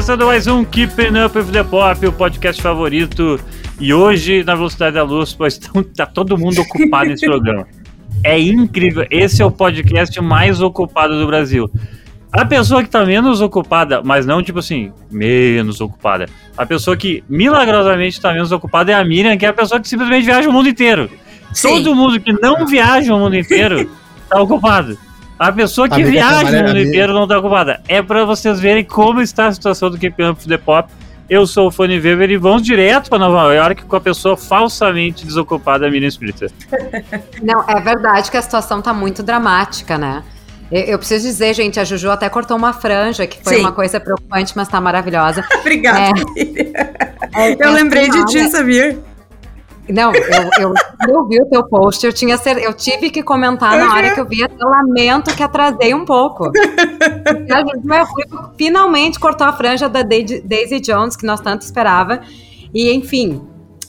começando mais um Keeping Up with the Pop, o podcast favorito. E hoje, na Velocidade da Luz, pois tá todo mundo ocupado nesse programa. É incrível. Esse é o podcast mais ocupado do Brasil. A pessoa que tá menos ocupada, mas não tipo assim, menos ocupada. A pessoa que milagrosamente tá menos ocupada é a Miriam, que é a pessoa que simplesmente viaja o mundo inteiro. Sim. Todo mundo que não viaja o mundo inteiro tá ocupado. A pessoa que viaja o mundo inteiro não tá ocupada. É para vocês verem como está a situação do Up The Pop. Eu sou o Fanny Weber e vamos direto para Nova York com a pessoa falsamente desocupada, Miriam Splitter. Não, é verdade que a situação tá muito dramática, né? Eu preciso dizer, gente, a Juju até cortou uma franja, que foi Sim. uma coisa preocupante, mas tá maravilhosa. Obrigada. É, eu é, lembrei de ti, sabia? Não, eu, eu, eu vi o teu post, eu, tinha ser, eu tive que comentar na hora que eu vi, eu lamento que atrasei um pouco. a Juju finalmente cortou a franja da Daisy Jones, que nós tanto esperava. E, enfim,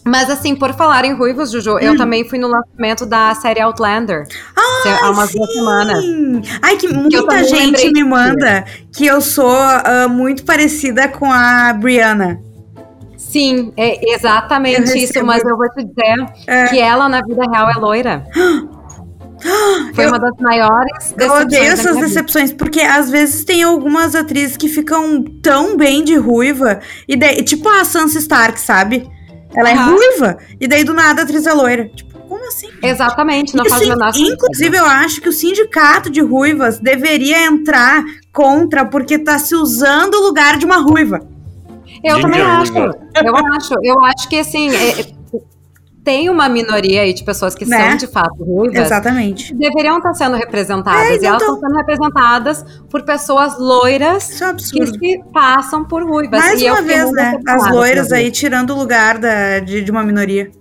mas assim, por falar em ruivos, Juju, hum. eu também fui no lançamento da série Outlander. Ah, há umas sim. duas semanas. Ai, que muita que gente me manda que eu sou uh, muito parecida com a Brianna. Sim, é exatamente isso, mas eu vou te dizer é. que ela na vida real é loira. Foi eu, uma das maiores Eu odeio essas decepções, porque às vezes tem algumas atrizes que ficam tão bem de ruiva, e daí, tipo a Sansa Stark, sabe? Ela é ruiva, e daí do nada a atriz é loira. Tipo, como assim? Exatamente, não Isso, faz menor Inclusive, eu acho que o sindicato de ruivas deveria entrar contra, porque tá se usando o lugar de uma ruiva. Eu Ginger também acho. Eu acho. Eu acho que assim. É, tem uma minoria aí de pessoas que né? são de fato ruivas. Exatamente. deveriam estar sendo representadas. É, e elas estão sendo representadas por pessoas loiras é que se passam por ruivas. Mais e uma vez, né? As loiras aí tirando o lugar da, de, de uma minoria.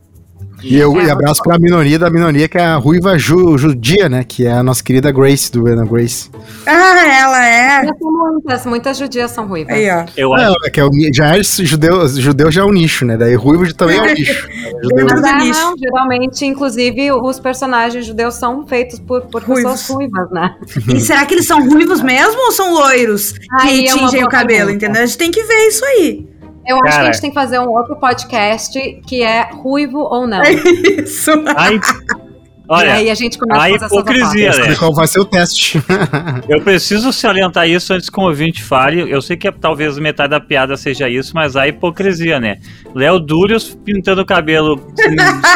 E eu é, e abraço pra minoria da minoria, que é a Ruiva Ju, Judia, né? Que é a nossa querida Grace, do Ana Grace. Ah, ela é. Muitas, muitas judias são ruivas. Aí, ó. Eu acho. É, que é o, já é judeu, judeu já é um nicho, né? Daí ruivo também é um nicho. judeu Mas é, nicho. Não, geralmente, inclusive, os personagens judeus são feitos por, por pessoas ruivas, né? E será que eles são ruivos mesmo ou são loiros que é tingem o cabelo, pergunta. entendeu? A gente tem que ver isso aí. Eu Cara, acho que a gente tem que fazer um outro podcast que é ruivo ou não. É isso. Aí, olha, e aí a gente começa a, a hipocrisia, né? Qual vai ser o teste? eu preciso salientar isso antes que o ouvinte fale. Eu sei que é, talvez metade da piada seja isso, mas a hipocrisia, né? Léo Dúrios pintando o cabelo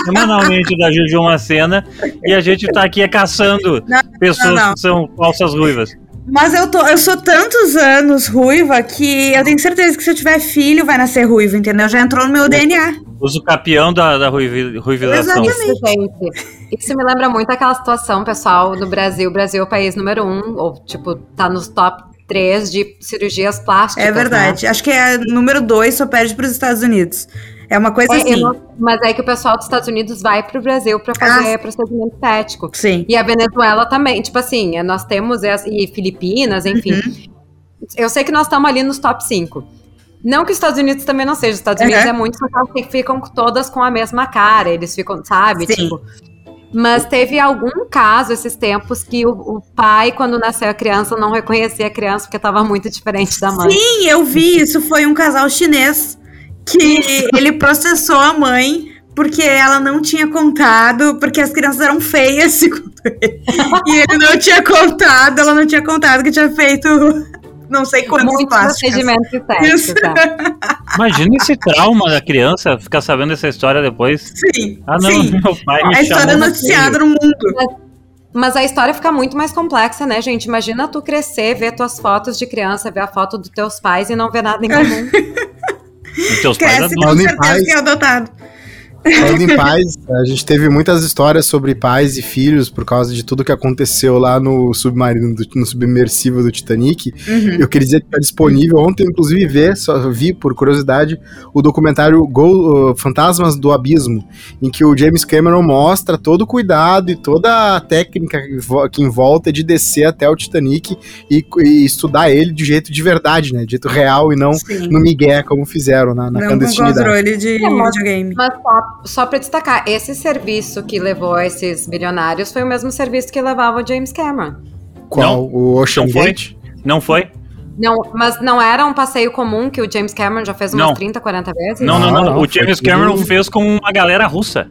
semanalmente da Juju Macena e a gente tá aqui caçando não, pessoas não, não. que são falsas ruivas. Mas eu, tô, eu sou tantos anos ruiva que eu tenho certeza que se eu tiver filho vai nascer ruivo, entendeu? Já entrou no meu DNA. Uso capião da, da ruivização. Exatamente. Isso me lembra muito aquela situação, pessoal, no Brasil. O Brasil é o país número um, ou tipo, tá nos top 3 de cirurgias plásticas. É verdade. Né? Acho que é número 2, só perde para os Estados Unidos. É uma coisa é, assim. Não, mas é que o pessoal dos Estados Unidos vai para o Brasil para fazer ah, procedimento estético. Sim. E a Venezuela também. Tipo assim, nós temos. E Filipinas, enfim. Uhum. Eu sei que nós estamos ali nos top 5. Não que os Estados Unidos também não seja. Os Estados Unidos uhum. é muito que ficam todas com a mesma cara. Eles ficam, sabe? Sim. Tipo. Mas teve algum caso esses tempos que o, o, pai, quando nasceu a criança, não reconhecia a criança porque estava muito diferente da mãe. Sim, eu vi. Isso foi um casal chinês que ele processou a mãe porque ela não tinha contado, porque as crianças eram feias, segundo ele. E ele não tinha contado, ela não tinha contado que tinha feito não sei quantos Muito procedimento estético, tá? Imagina esse trauma da criança ficar sabendo essa história depois. Sim. Ah, não, sim. meu pai me A história noticiada no mundo. Mas, mas, a história fica muito mais complexa, né, gente? Imagina tu crescer, ver tuas fotos de criança, ver a foto dos teus pais e não ver nada em comum. Os teus pais Cresce com certeza que é adotado. Falando em pais, a gente teve muitas histórias sobre pais e filhos por causa de tudo que aconteceu lá no submarino, do, no submersível do Titanic. Uhum. Eu queria dizer que está disponível ontem, inclusive, ver, só vi por curiosidade, o documentário Go, uh, Fantasmas do Abismo, em que o James Cameron mostra todo o cuidado e toda a técnica que envolta de descer até o Titanic e, e estudar ele de jeito de verdade, né? De jeito real e não Sim. no migué, como fizeram na, na não clandestinidade. Não controle de é, videogame. Mas só para destacar, esse serviço que levou esses bilionários foi o mesmo serviço que levava o James Cameron. Qual? Não, o Ocean não Gate? Não foi? Não, mas não era um passeio comum que o James Cameron já fez umas Não. 30, 40 vezes? Não, não, não. Não, não, o James foi Cameron fez com uma galera russa.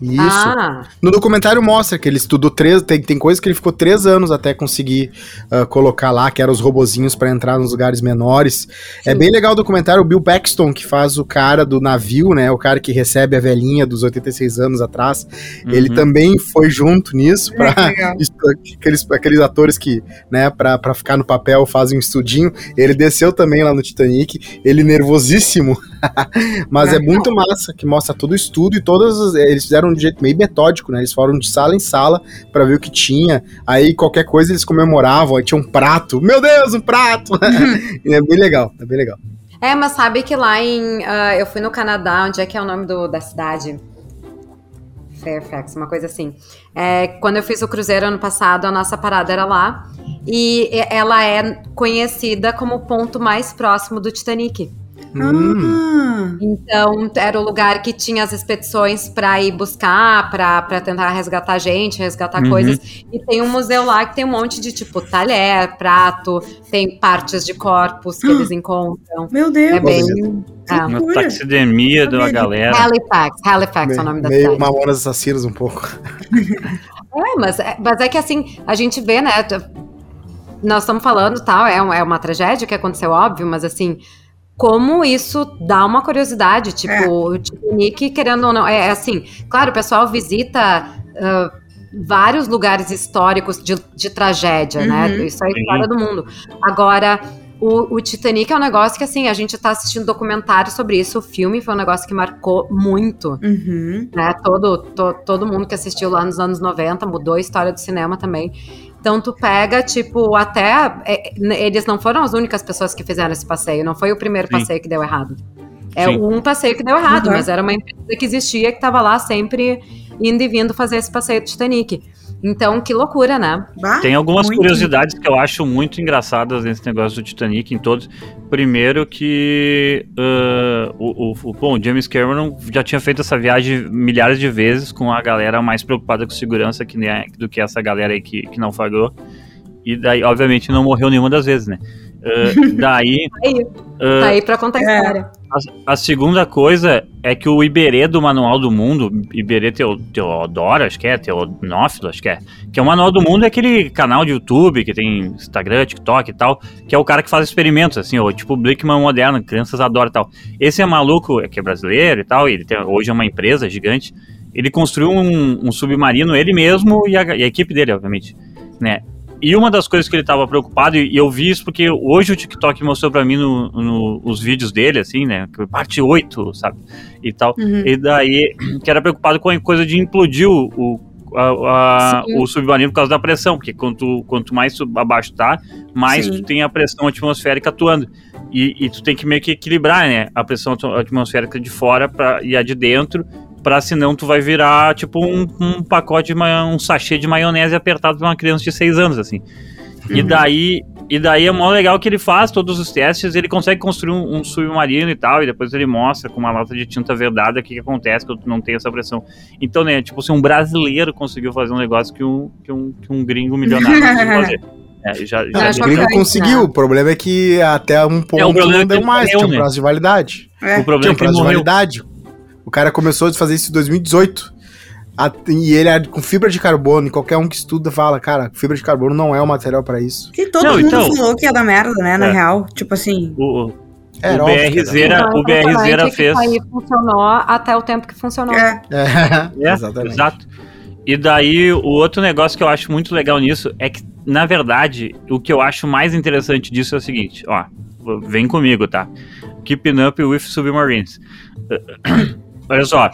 Isso. Ah, No documentário mostra que ele estudou três. Tem, tem coisa que ele ficou três anos até conseguir ah, colocar lá, que eram os robozinhos pra entrar nos lugares menores. É bem legal o documentário. O Bill Paxton, que faz o cara do navio, né? O cara que recebe a velhinha dos 86 anos atrás. Ele Uhum. também foi junto nisso É, pra. legal. Isso, aqueles, aqueles atores que, né, pra, pra ficar no papel fazem um estudinho. Ele desceu também lá no Titanic, ele nervosíssimo. Mas é É. muito massa, que mostra todo o estudo e todas. as- Eles fizeram de jeito meio metódico, né? Eles foram de sala em sala pra ver o que tinha. Aí qualquer coisa eles comemoravam, aí tinha um prato. Meu Deus, um prato! É bem legal, é bem legal. é, mas sabe que lá em. ah, eu fui no Canadá, onde é que é o nome do, da cidade? Fairfax, uma coisa assim. É, quando eu fiz o cruzeiro ano passado, a nossa parada era lá. E- ela é conhecida como o ponto mais próximo do Titanic. Hum. Ah, Então, era o lugar que tinha as expedições para ir buscar, para tentar resgatar gente, resgatar Uhum. coisas. E tem um museu lá que tem um monte de tipo talher, prato, tem partes de corpos que eles encontram. meu Deus. É bem. É. Uma taxidermia de uma galera. Halifax, Halifax é o nome da meio cidade. Mamonas Assassinas um pouco. É, mas, é, mas é que assim, a gente vê, né? Nós estamos falando tal, é, um- é uma tragédia que aconteceu, óbvio, mas assim, como isso dá uma curiosidade, tipo, É. o Titanic, querendo ou não, é, é assim, claro, o pessoal visita ah, vários lugares históricos de, de tragédia, né? Uhum. Isso é a história do mundo. Agora, o, o Titanic é um negócio que, assim, a gente tá assistindo documentário sobre isso, o filme foi um negócio que marcou muito Uhum. né? Todo, to- todo mundo que assistiu lá nos anos 90 mudou a história do cinema também. Então tu pega, tipo, até. é, eles não foram as únicas pessoas que fizeram esse passeio, não foi o primeiro Sim. passeio que deu errado. É Sim. um passeio que deu errado, Uhum. mas era uma empresa que existia que tava lá sempre indo e vindo fazer esse passeio do Titanic. Então, que loucura, né? Bah, Tem algumas muito. curiosidades que eu acho muito engraçadas nesse negócio do Titanic em todos. Primeiro que ah, o, o, o- bom, o James Cameron já tinha feito essa viagem milhares de vezes com a galera mais preocupada com segurança que a- do que essa galera aí que, que naufragou. E daí, obviamente, não morreu nenhuma das vezes, né? Ah, daí. Aí, ah, tá aí pra contar a É. história. a, a segunda coisa é que o Iberê do Manual do Mundo, Iberê Teo, Teodoro, acho que é, Teonófilo, acho que é, que é o Manual do Mundo, é aquele canal de YouTube que tem Instagram, TikTok e tal, que é o cara que faz experimentos, assim, ou tipo Blickman moderno, crianças adoram e tal. Esse é maluco, é que é brasileiro e tal, e ele tem, hoje é uma empresa gigante, ele construiu um, um submarino, ele mesmo e a, e a equipe dele, obviamente, né? E uma das coisas que ele estava preocupado, e eu vi isso porque hoje o TikTok mostrou pra mim no, no- os vídeos dele, assim, né? Parte 8, sabe? E tal. Uhum. E daí, que era preocupado com a coisa de implodir o, o, a- a- o submarino por causa da pressão, porque quanto, quanto mais abaixo tá, mais Sim. tu tem a pressão atmosférica atuando. E, e tu tem que meio que equilibrar, né? A pressão atmo- atmosférica de fora pra, e a de dentro, pra senão tu vai virar tipo um, um pacote, um sachê de maionese apertado pra uma criança de 6 anos, assim. E Uhum. daí, e daí é mó legal que ele faz todos os testes, ele consegue construir um, um submarino e tal, e depois ele mostra com uma lata de tinta verdada o que, que acontece quando não tem essa pressão. Então, né, tipo, se um brasileiro conseguiu fazer um negócio que um, que um, que um gringo milionário não conseguiu fazer. É, já, já, o gringo conseguiu, né? o problema é que até um ponto É, o problema não é que deu mais, morreu, tinha um né? prazo de validade. É. o problema Tinha é um que ele prazo de validade. O cara começou a fazer isso em 2018. A- E ele é com fibra de carbono, e qualquer um que estuda fala, cara, fibra de carbono não é o material pra isso. Que todo Não, mundo então- falou que ia dar merda, né? Na É. real. Tipo assim. O, Era o BR era. Zera, Então, o BR Zera impressionante que fez. Isso aí funcionou até o tempo que funcionou. É. É, É, exatamente. Exato. E daí, o outro negócio que eu acho muito legal nisso é que, na verdade, o que eu acho mais interessante disso é o seguinte, ó, vem comigo, tá? Keeping Up with Submarines. Olha só,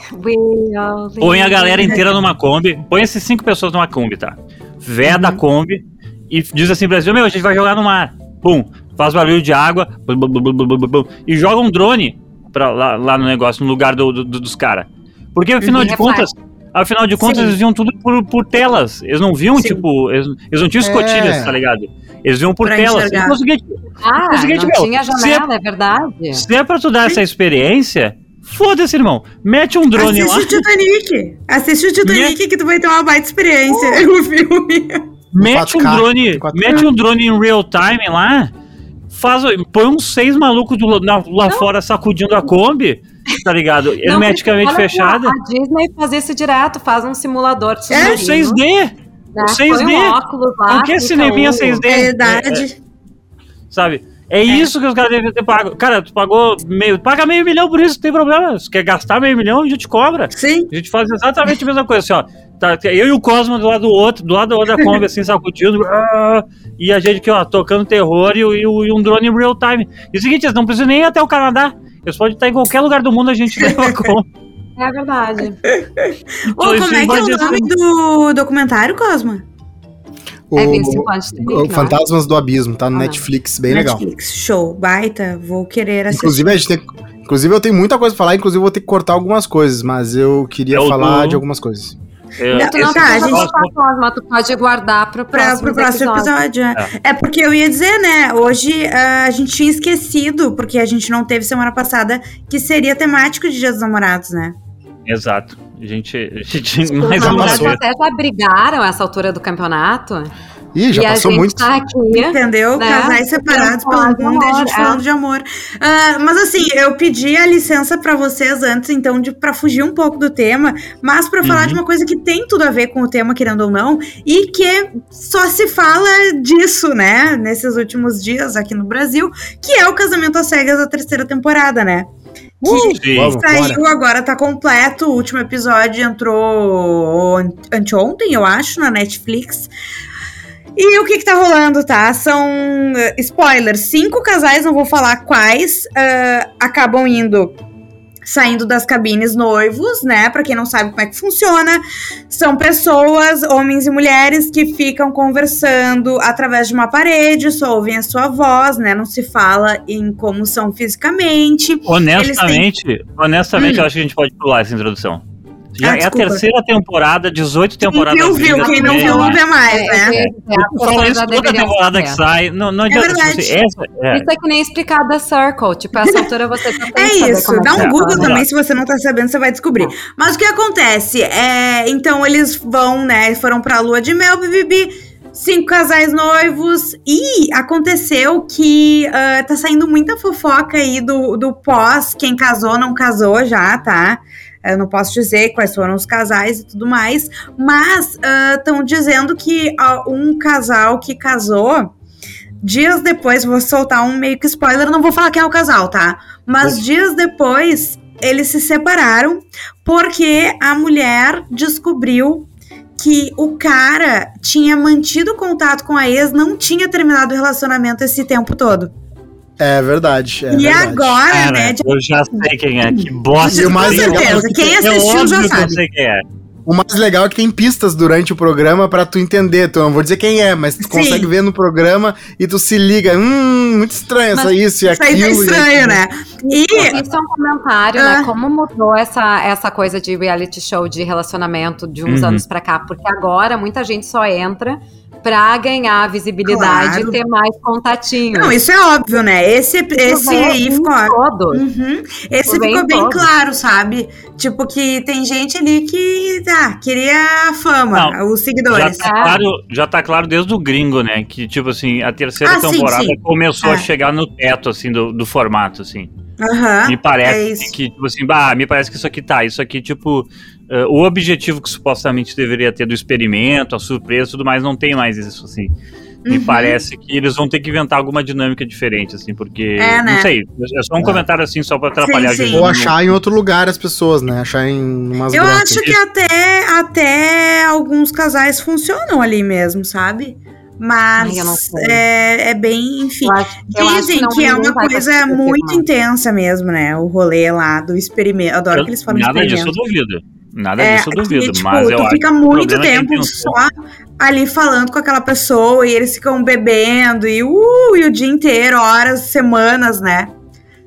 põe a galera inteira numa Kombi, põe esses cinco pessoas numa Kombi, tá? Veda a Kombi e diz assim pra eles, meu, a gente vai jogar no mar. Pum, faz barulho de água bum, bum, bum, bum, bum, bum, bum, e joga um drone pra lá, lá no negócio, no lugar do, do- dos caras. Porque, afinal Uhum. de contas, afinal de contas, Sim. eles viam tudo por, por telas. Eles não viam, Sim. tipo, eles, eles não tinham escotilhas, É. tá ligado? Eles viam por Pra telas. enxergar. E consegui- Ah, É o seguinte, não meu, tinha janela, é verdade. se é pra tu dar essa experiência, foda-se, irmão. Mete um drone Assiste lá. o Titanic. Assiste o Titanic que tu vai ter uma baita experiência. O filme. Mete um 4K, drone, 4K. mete um drone em real time lá faz, põe uns seis malucos do, na, lá fora sacudindo a Kombi, tá ligado? Hermeticamente fechada. A Disney faz isso direto, faz um simulador de É, submarino, 6D. né? 6D. Põe um óculos lá, Não quer fica cineminha um- 6D. É verdade. sabe? É, isso que os caras devem ter pago. Cara, tu pagou meio. Paga meio milhão por isso, não tem problema. Se quer gastar meio milhão, a gente cobra. Sim. A gente faz exatamente a mesma coisa, assim, ó. Tá, eu e o Cosmo do lado do outro, do lado da outra Kombi, assim, sacudindo. ah, e a gente aqui, ó, tocando terror e, e e um drone em real time. E o seguinte, eles não precisam nem ir até o Canadá. Eles podem estar em qualquer lugar do mundo, a gente leva a Kombi. É verdade. Ô, como é que é o nome do documentário, Cosma? É O, Vince Quantity, o não é? Fantasmas do Abismo, tá no Ah. Netflix, bem legal. Netflix, show, baita, vou querer assistir. Inclusive, a gente tem, inclusive, eu tenho muita coisa pra falar, inclusive, eu vou ter que cortar algumas coisas, mas eu queria É o falar do- de algumas coisas. É, Não, Tu não tá, a gente- Cosma, tu pode guardar pro Pra, próximo, pro próximo episódio. é. É. porque eu ia dizer, né? Hoje ah, a gente tinha esquecido, porque a gente não teve semana passada, que seria temático de Dia dos Namorados, né? Exato. A gente, a gente Os mais uma vez. até já brigaram essa altura do campeonato. Ih, já e passou a gente muito. tá aqui. Entendeu? Né? Casais separados pelo Falar mundo e a gente é. falando de amor. Ah, mas assim, eu pedi a licença pra vocês antes, então, de, pra fugir um pouco do tema, mas pra falar Uhum. de uma coisa que tem tudo a ver com o tema, querendo ou não, e que só se fala disso, né, nesses últimos dias aqui no Brasil, que é o Casamento às Cegas da terceira temporada, né? Que. Vamos, Saiu, bora. agora tá completo. O último episódio entrou an- anteontem, eu acho, na Netflix. E o que que tá rolando, tá? São eh, spoilers. Cinco casais, não vou falar quais, ah, acabam indo. Saindo das cabines noivos, né? Pra quem não sabe como é que funciona, são pessoas, homens e mulheres, que ficam conversando através de uma parede, só ouvem a sua voz, né? Não se fala em como são fisicamente. Honestamente, honestamente, Hum. eu acho que a gente pode pular essa introdução. Já Ah, é a terceira temporada, 18 temporadas. Quem viu, Quem não viu, não vê mais, É, né? é, é, falo pessoas isso toda temporada que sai. Não, não adianta. verdade. Assim, essa, é, Isso é que nem explicar The Circle. Tipo, essa altura você que É isso, dá um é. Google Vamos também, se você não tá sabendo, você vai descobrir. Mas o que acontece? É, então eles vão, né? Foram pra lua de mel, bibibi, cinco casais noivos. E aconteceu que ah, tá saindo muita fofoca aí do, do pós, quem casou, não casou já, tá? Eu não posso dizer quais foram os casais e tudo mais, mas estão dizendo que ah, um casal que casou, dias depois, vou soltar um meio que spoiler, não vou falar quem é o casal, tá? Mas dias depois, eles se separaram porque a mulher descobriu que o cara tinha mantido contato com a ex, não tinha terminado o relacionamento esse tempo todo. É verdade. É e verdade. agora, cara, né? eu já sei quem é. Que bosta. E o mais com legal certeza, é que quem é assistiu já que eu sabe. sei quem é. O mais legal é que tem pistas durante o programa pra tu entender. Tu não vou dizer quem é, mas tu Sim. consegue ver no programa e tu se liga. Hum, muito estranho essa Mas isso e Isso aí aquilo. tá e estranho, aquilo. né? E Isso é um comentário, Ah. né? Como mudou essa, essa coisa de reality show de relacionamento de uns Uhum. anos pra cá. Porque agora muita gente só entra pra ganhar visibilidade Claro. e ter mais contatinhos. Não, isso é óbvio, né? Esse, esse aí ficou. Uhum. Esse Ficou bem ficou bem claro, sabe? Tipo, que tem gente ali que ah, queria a fama, Não, os Já seguidores. tá, É. claro, já tá claro desde o gringo, né? Que, tipo assim, a terceira Ah, sim, temporada sim. começou É. a chegar no teto, assim, do, do formato, assim. Aham. me é parece isso. que, tipo assim, bah, me parece que isso aqui tá. Isso aqui, tipo, eh, o objetivo que supostamente deveria ter do experimento, a surpresa e tudo mais, não tem mais isso, assim. Me Uhum. parece que eles vão ter que inventar alguma dinâmica diferente, assim, porque. É, né? Não sei. É só um É. comentário assim, só pra atrapalhar Sim, a sim. Ou achar em outro lugar as pessoas, né? Achar em umas Eu acho que até, até alguns casais funcionam ali mesmo, sabe? Mas Ai, é, é bem, enfim. Eu acho- eu Dizem não- que, é uma coisa muito intensa mesmo, né? O rolê lá do experimento. Adoro Eu- que eles falam Nada disso eu experimento. duvido. Nada É, disso eu que, duvido. tipo, mas eu tu acho fica que muito é tempo pensou. só ali falando com aquela pessoa e eles ficam bebendo e, uh, e o dia inteiro, horas, semanas, né?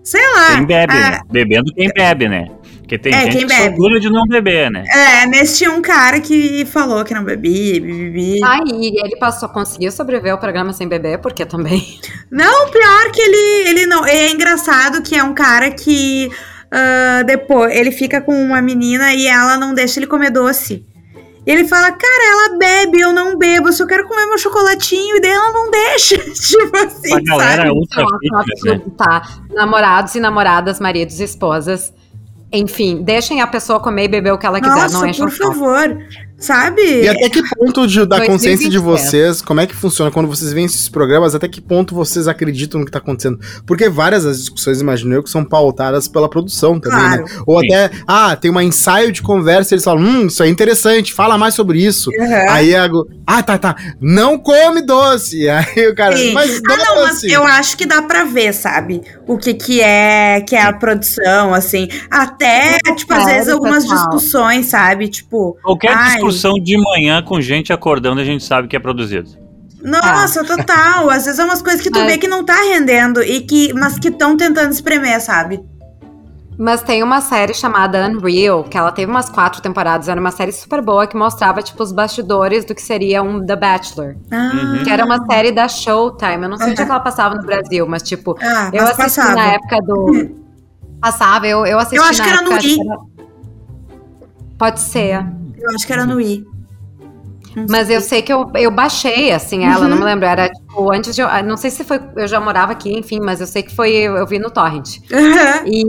Sei lá. Quem bebe, é, né? Bebendo quem bebe, né? Porque tem É, gente quem que bebe. segura de não beber, né? É, nesse tinha um cara que falou que não bebia, bebi. Ai, e ele passou, conseguiu sobreviver ao programa sem beber, porque também. Não, pior que ele, ele não. É engraçado que é um cara que ah, depois ele fica com uma menina e ela não deixa ele comer doce. Ele fala, cara, ela bebe, eu não bebo, eu só quero comer meu chocolatinho, e daí ela não deixa. tipo assim, A galera sabe? ultra Não, fitness, né? Tá, namorados e namoradas, maridos e esposas. Enfim, deixem a pessoa comer e beber o que ela quiser, não Nossa, o por favor. Sabe? E até que ponto de, da 2027. consciência de vocês, como é que funciona quando vocês veem esses programas, até que ponto vocês acreditam no que tá acontecendo? Porque várias das discussões, imagino eu, que são pautadas pela produção também, Claro. né? Ou Sim. até, ah, tem uma ensaio de conversa, eles falam, hum, isso é interessante, fala mais sobre isso. Aham. Aí a, ah, tá, tá, não come doce. Aí o cara, Sim. mas Ah, não, mas eu acho que dá pra ver, sabe? O que que é, que é a produção, assim. Até, tipo, às vezes algumas discussões, sabe? Tipo, Qualquer Ai. Discussão de manhã com gente acordando, a gente sabe que é produzido. nossa, total. Às vezes é umas coisas que tu É. vê que não tá rendendo, e que, mas que estão tentando espremer, sabe? Mas tem uma série chamada Unreal, que ela teve umas quatro temporadas, era uma série super boa que mostrava, tipo, os bastidores do que seria um The Bachelor. Ah. Que era uma série da Showtime. Eu não sei onde é que ela passava no Brasil, mas, tipo, ah, eu mas assisti passava. na época do. Passava, eu, eu assisti Eu acho na que era época. no I. Pode ser. Eu acho que era no I. Mas eu sei que eu, eu baixei, assim, ela, Uhum. não me lembro. Era, tipo, antes de. eu- Não sei se foi. Eu já morava aqui, enfim, mas eu sei que foi. Eu, eu vi no Torrent. Aham. E,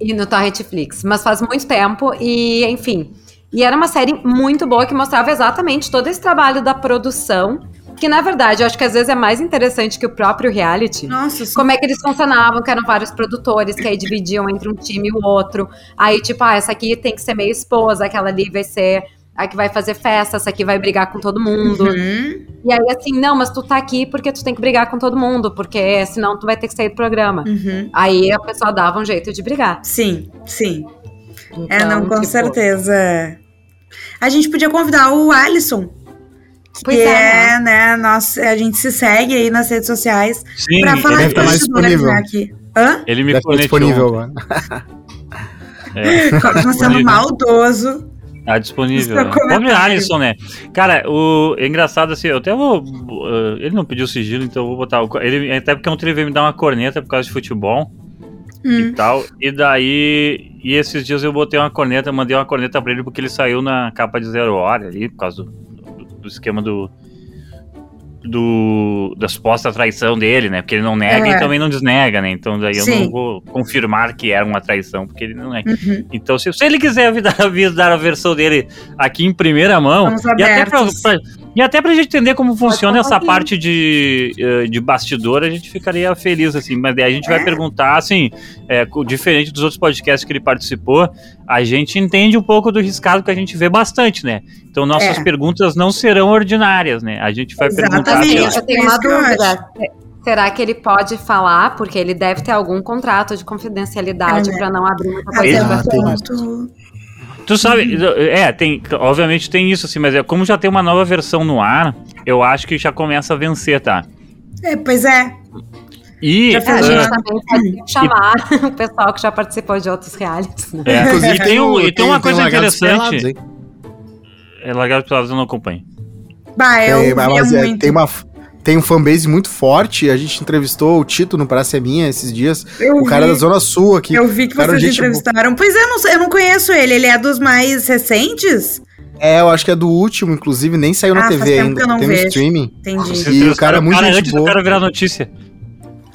e no Torrentflix. Mas faz muito tempo, e enfim. E era uma série muito boa que mostrava exatamente todo esse trabalho da produção. Que na verdade eu acho que às vezes é mais interessante que o próprio reality. Nossa, sim. Como é que eles funcionavam, que eram vários produtores, que aí dividiam entre um time e o outro. Aí, tipo, ah, essa aqui tem que ser meio esposa, aquela ali vai ser a que vai fazer festa, essa aqui vai brigar com todo mundo. Uhum. E aí, assim, não, mas tu tá aqui porque tu tem que brigar com todo mundo, porque senão tu vai ter que sair do programa. Uhum. Aí a pessoa dava um jeito de brigar. Sim, sim. é, Então, não, com tipo, certeza. A gente podia convidar o Alisson. Que Pois é, é, né? Nós, a gente se segue aí nas redes sociais Sim, pra falar de tá mais bastidores, disponível. né, aqui. Hã? ele me conectou. disponível agora. É, Disponível. maldoso. tá disponível. Seu né? Comentário. Alisson, né? Cara, o é engraçado assim, eu até vou. uh, ele não pediu sigilo, então eu vou botar. o- Ele, até porque ontem ele veio me dar uma corneta por causa de futebol e Hum. tal. E daí. E esses dias eu botei uma corneta, mandei uma corneta pra ele porque ele saiu na capa de zero hora ali, por causa do, do, esquema do. Do, da suposta traição dele, né? Porque ele não nega É. e também não desnega, né? Então daí eu Sim. não vou confirmar que era uma traição, porque ele não é. Uhum. Então, se, se ele quiser dar, dar a versão dele aqui em primeira mão, Estamos e até, pra, abertos. pra- e até pra gente entender como funciona essa aqui. parte de, eh, de bastidor, a gente ficaria feliz, assim. Mas daí a gente vai É. perguntar, assim, é, diferente dos outros podcasts que ele participou, a gente entende um pouco do riscado que a gente vê bastante, né? Então, nossas É. perguntas não serão ordinárias, né? A gente vai perguntar. Exatamente. sei lá, Assim, eu tenho uma dúvida. Será que ele pode falar? Porque ele deve ter algum contrato de confidencialidade É, né? pra não abrir muita Até Ele- o Ah, tem. Tu sabe, é, tem, obviamente tem isso, assim, mas é, como já tem uma nova versão no ar, eu acho que já começa a vencer, tá? É, pois é. E, Já É, a gente também pode chamar o pessoal que já participou de outros realities, né? é, Inclusive, e tem, um- e tem uma coisa Largados Pelados, interessante. hein? É Largados Pelados eu não acompanho. Bah, eu Tem, mas é, muito. tem uma tem um fanbase muito forte. A gente entrevistou o Tito no Praça é Minha esses dias. Eu o cara vi. da Zona Sul aqui. Eu vi que Cara, vocês gente entrevistaram. Pois é, eu não, eu não conheço ele. Ele é dos mais recentes? É, eu acho que é do último, inclusive, nem saiu na Ah, faz TV tempo ainda. que eu não tem no vejo. streaming. Entendi. E o cara é muito gente antes do boa. cara virar notícia.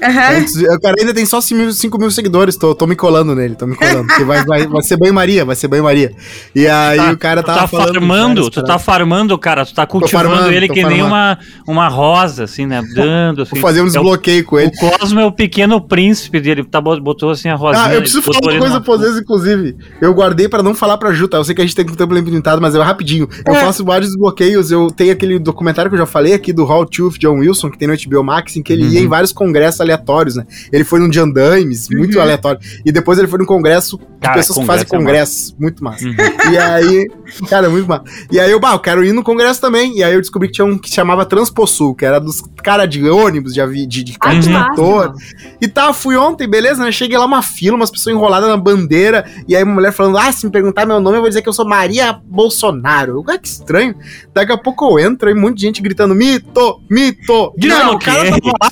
Antes- o cara ainda tem só 5 mil, 5 mil seguidores, tô, tô me colando nele, tô me colando. Vai, vai, vai ser banho-maria, vai ser banho-maria. E aí Tá- o cara Tu tava tá falando. farmando, várias tu tá farmando, cara, tu tá cultivando farmando, ele que nem farmando. uma, uma rosa, assim, né? Dando, assim. Vou fazer um É o- desbloqueio com ele. O Cosmo é o pequeno príncipe dele, tá, botou assim a rosinha. Ah, eu preciso falar uma coisa pra vocês, inclusive. Eu guardei pra não falar pra Ju, tá? Eu sei que a gente tem o tempo limitado, mas é rapidinho. Eu É. faço vários desbloqueios. Eu tenho aquele documentário que eu já falei aqui do Hall Tooth John Wilson, que tem no HBO Max, em que ele Uhum. ia em vários congressos aleatórios, né? Ele foi num de andames, muito Uhum. aleatório. E depois ele foi num congresso de Cara, pessoas que fazem congresso é congressos. Muito massa. Uhum. E aí, cara, muito massa. E aí eu, bah, eu quero ir no congresso também. E aí eu descobri que tinha um que se chamava Transposul, que era dos cara de ônibus, de, avi- de, de Ai, condutor. massa. E tá, fui ontem, beleza, né? Cheguei lá uma fila, umas pessoas enroladas na bandeira, e aí uma mulher falando, ah, se me perguntar meu nome, eu vou dizer que eu sou Maria Bolsonaro. Eu, ah, que estranho. Daqui a pouco eu entro, aí um monte de gente gritando, mito, mito. Dizendo Não, o cara tava lá,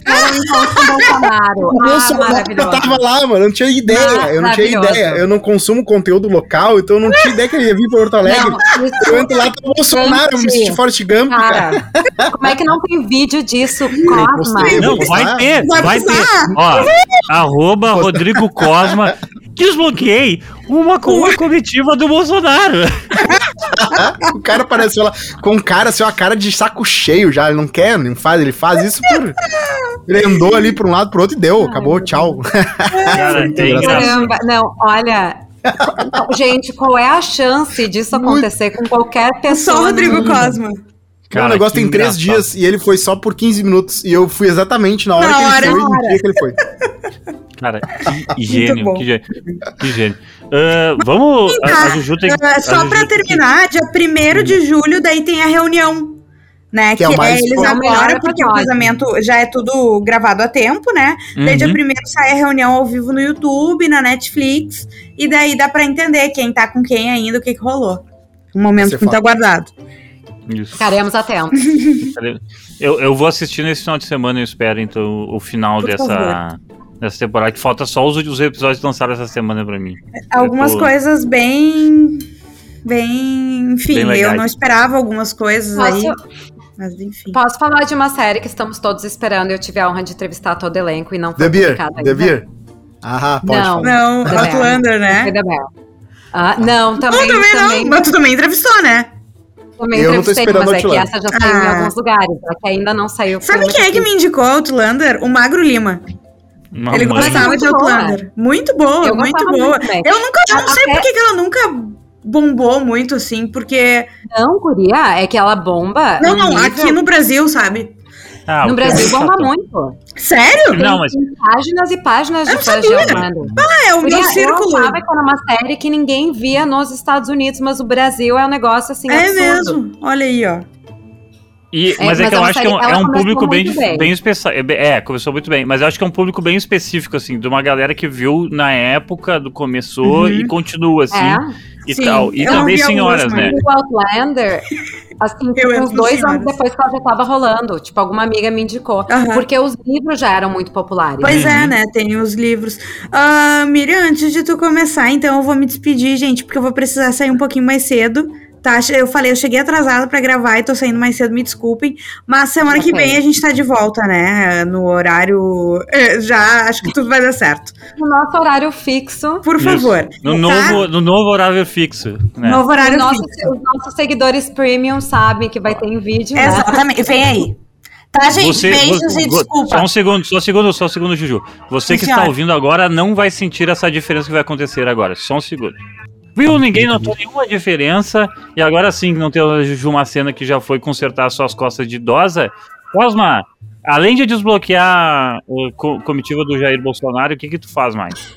Com Bolsonaro. O Ah, Bolsonaro tava lá, mano. Eu não tinha ideia. Eu não tinha ideia. Eu não consumo conteúdo local, então eu não tinha ideia que ele ia vir pra Porto Alegre. Não, Eu entro lá, tá o Bolsonaro, eu me senti Forrest Gump, cara. Cara, como é que não tem vídeo disso, Cosma? postei, Não, vai ter, Vai vai ter. Ó, arroba Rodrigo Cosma. Desbloqueei uma, uma comitiva do Bolsonaro. O cara apareceu lá com cara, assim, uma cara de saco cheio já. Ele não quer, não faz, ele faz isso por. Ele andou ali pra um lado pro outro e deu. Acabou, tchau. Cara. Caramba, não, olha. Não, Gente, qual é a chance disso acontecer com qualquer pessoa? Só o Rodrigo? Cosma. Cara, o negócio tem três engraçado. dias e ele foi só por 15 minutos. E eu fui exatamente na hora Na que hora. ele foi, dia que ele foi. Cara, que gênio, que gênio. Que gênio. Ah, vamos. A, a Juju tem a só Juju pra que- terminar, dia 1 de julho, daí tem a reunião. Né, Que que, é o é, mais eles agora, porque o casamento já é tudo gravado a tempo, né? Daí dia Uhum. 1 sai a reunião ao vivo no YouTube, na Netflix, e daí dá pra entender quem tá com quem ainda, o que, que rolou. Um momento Você muito fala. aguardado. Isso. Ficaremos atentos. Eu, eu vou assistir nesse final de semana, eu espero, então, o final Por dessa, dessa temporada. Que falta só os, os episódios lançados essa semana pra mim. Algumas tô- coisas bem. Bem. Enfim, Bem eu não esperava algumas coisas aí. Mas enfim. posso falar de uma série que estamos todos esperando. Eu tive a honra de entrevistar todo o elenco e não foi The Beer, publicada The ainda. Beer. Ah, pode Não. falar. Não, The Outlander, né? Bell. Ah, não, também, Não, também não. também, Mas tu também entrevistou, né? também Eu não tô entrevistei, esperando mas é que essa já saiu em Ah. alguns lugares, é que ainda não saiu. Sabe quem é que me indicou Outlander? O Magro Lima. Uma Ele gostava de boa. Outlander. Muito boa, Eu muito boa. muito. Eu nunca, eu não sei por que ela nunca bombou muito assim, porque. Não, Guria, é que ela bomba. Não, não, nível- aqui no Brasil, sabe? Ah, No Brasil cara- bomba muito. Sério? Não, mas Tem páginas e páginas Eu de fãs de. Ah, é o meu círculo. Eu achava que era uma série que ninguém via nos Estados Unidos, mas o Brasil é um negócio assim É absurdo. mesmo. Olha aí, ó. E, É, mas é mas que eu acho que é um, é um público bem, bem. bem especial. É, começou muito bem. Mas eu acho que é um público bem específico, assim, de uma galera que viu na época do começou Uhum. e continua, assim, É. e Sim, tal. E eu também vi senhoras, algumas, né? O Outlander, assim, Eu uns dois Senhoras. anos depois que ela já tava rolando. Tipo, alguma amiga me indicou. Aham. Porque os livros já eram muito populares. Pois é, Uhum. né? Tem os livros. Ah, Miriam, antes de tu começar, então eu vou me despedir, gente, porque eu vou precisar sair um pouquinho mais cedo. Tá, eu falei, eu cheguei atrasada pra gravar e tô saindo mais cedo, me desculpem. Mas semana que Ok. vem a gente tá de volta, né? No horário. eh, Já acho que tudo vai dar certo. No nosso horário fixo. Por favor. No, tá? novo, no novo horário fixo. Né? Novo horário Os nossos, fixo. os nossos seguidores premium sabem que vai ter em vídeo, né? Exatamente. Vem aí. Tá, gente? Você- Beijos vo- e desculpa. Só um segundo, só um segundo, só um segundo, Juju. Você Sim, que está senhora. ouvindo agora não vai sentir essa diferença que vai acontecer agora. Só um segundo. Viu? Ninguém notou nenhuma diferença. E agora sim, não tem a Juju Macena que já foi consertar suas costas de idosa. Cosma, além de desbloquear a co- comitiva do Jair Bolsonaro, o que que tu faz mais?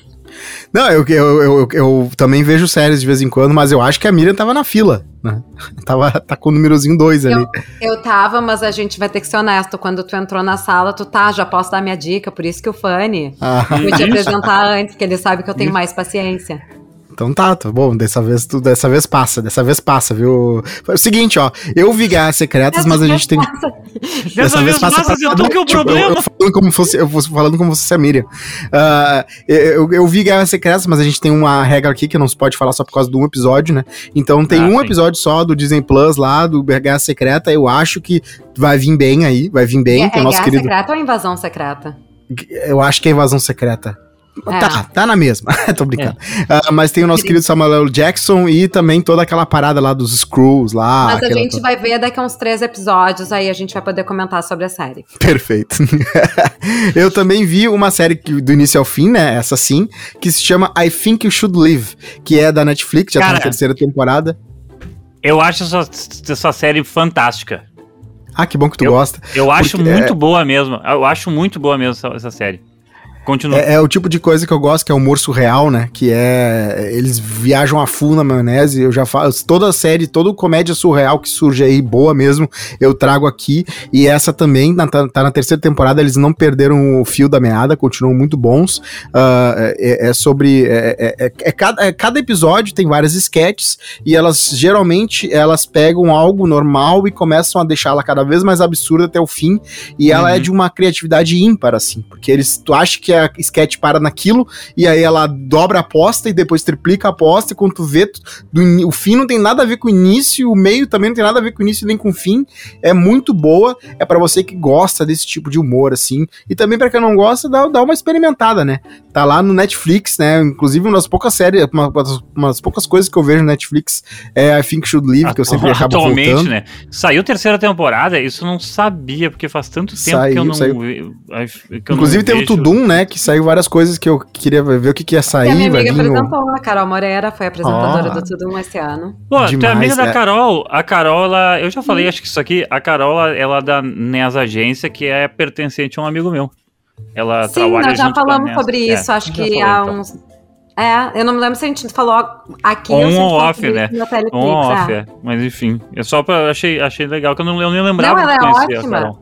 Não, eu, eu, eu, eu também vejo séries de vez em quando, mas eu acho que a Miriam tava na fila, né? Tava, tá com o númerozinho 2 ali. Eu tava, mas a gente vai ter que ser honesto. Quando tu entrou na sala, tu tá, já posso dar minha dica, por isso que o Fanny Ah, vou te apresentar antes, porque ele sabe que eu tenho mais paciência. Então tá, tá bom, dessa vez, tu, dessa vez passa, dessa vez passa, viu? Foi o seguinte, ó, eu vi Guerras Secretas, mas a gente tem... Dessa vez passa, pra- eu tô com o Tipo, eu- problema. Eu, falando como fosse, eu fosse falando como se fosse a Miriam. Ah, eu, eu vi Guerras Secretas, mas a gente tem uma regra aqui que não se pode falar só por causa de um episódio, né? Então tem Ah, um sim. episódio só do Disney Plus lá, do Guerra Secreta. Eu acho que vai vir bem aí, vai vir bem. é é o nosso guerra querido. secreta ou invasão secreta? Eu acho que é invasão secreta. É. Tá, tá na mesma. Tô brincando. Ah, mas tem o nosso querido Samuel L. Jackson e também toda aquela parada lá dos Screws lá. Mas a gente vai ver daqui a uns três episódios, aí a gente vai poder comentar sobre a série. Perfeito. eu também vi uma série que, do início ao fim, né? Essa sim, que se chama I Think You Should Live, que é da Netflix, já tá Cara, na terceira temporada. Eu acho essa, essa série fantástica. Ah, que bom que tu Eu- gosta. Eu acho Porque, muito é- boa mesmo. Eu acho muito boa mesmo essa, essa série. Continua. É, é o tipo de coisa que eu gosto, que é o humor surreal, né? Que é. Eles viajam a full na maionese. Eu já falo. Toda a série, toda comédia surreal que surge aí, boa mesmo, eu trago aqui. E essa também, na, tá, tá na terceira temporada, eles não perderam o fio da meada, continuam muito bons. Uh, é, é, sobre. É, é, é, é cada, é, cada episódio tem várias sketches e elas geralmente elas pegam algo normal e começam a deixá-la cada vez mais absurda até o fim. E ela é Uhum. de uma criatividade ímpar, assim. Porque eles. Tu acha que a sketch para naquilo, e aí ela dobra a aposta e depois triplica a aposta, e quando tu vê, tu- do o fim não tem nada a ver com o início, o meio também não tem nada a ver com o início nem com o fim. É muito boa, é pra você que gosta desse tipo de humor, assim. E também pra quem não gosta, dá, dá uma experimentada, né? Tá lá no Netflix, né? Inclusive, uma das poucas séries, uma, uma das- uma das poucas coisas que eu vejo no Netflix é I Think Should Live, que eu sempre acabo Atualmente, voltando. né? Saiu terceira temporada, isso eu não sabia, porque faz tanto tempo que Saiu, eu não saiu. que eu Inclusive não teve o. Tudum, né? Que saiu várias coisas que eu queria ver o que, que ia E a sair. minha amiga vir o- apresentou, a Carol Moreira foi apresentadora Ó. do Tudo Um esse ano. Pô, tu é Demais, amiga da é. Carol. A Carol, ela, eu já falei, acho que isso aqui, a Carol, ela, é da NES Agência, que é pertencente a um amigo meu. Ela Sim, trabalha nós já junto com a falamos sobre É, isso, acho já que falou, há então. uns. É, eu não me lembro se a gente falou aqui On se a gente ou off, né? Teleflix, On off, é. é. Mas enfim, é só pra. Achei, achei legal, que eu, não, eu nem lembrava Não, ela de é ótima.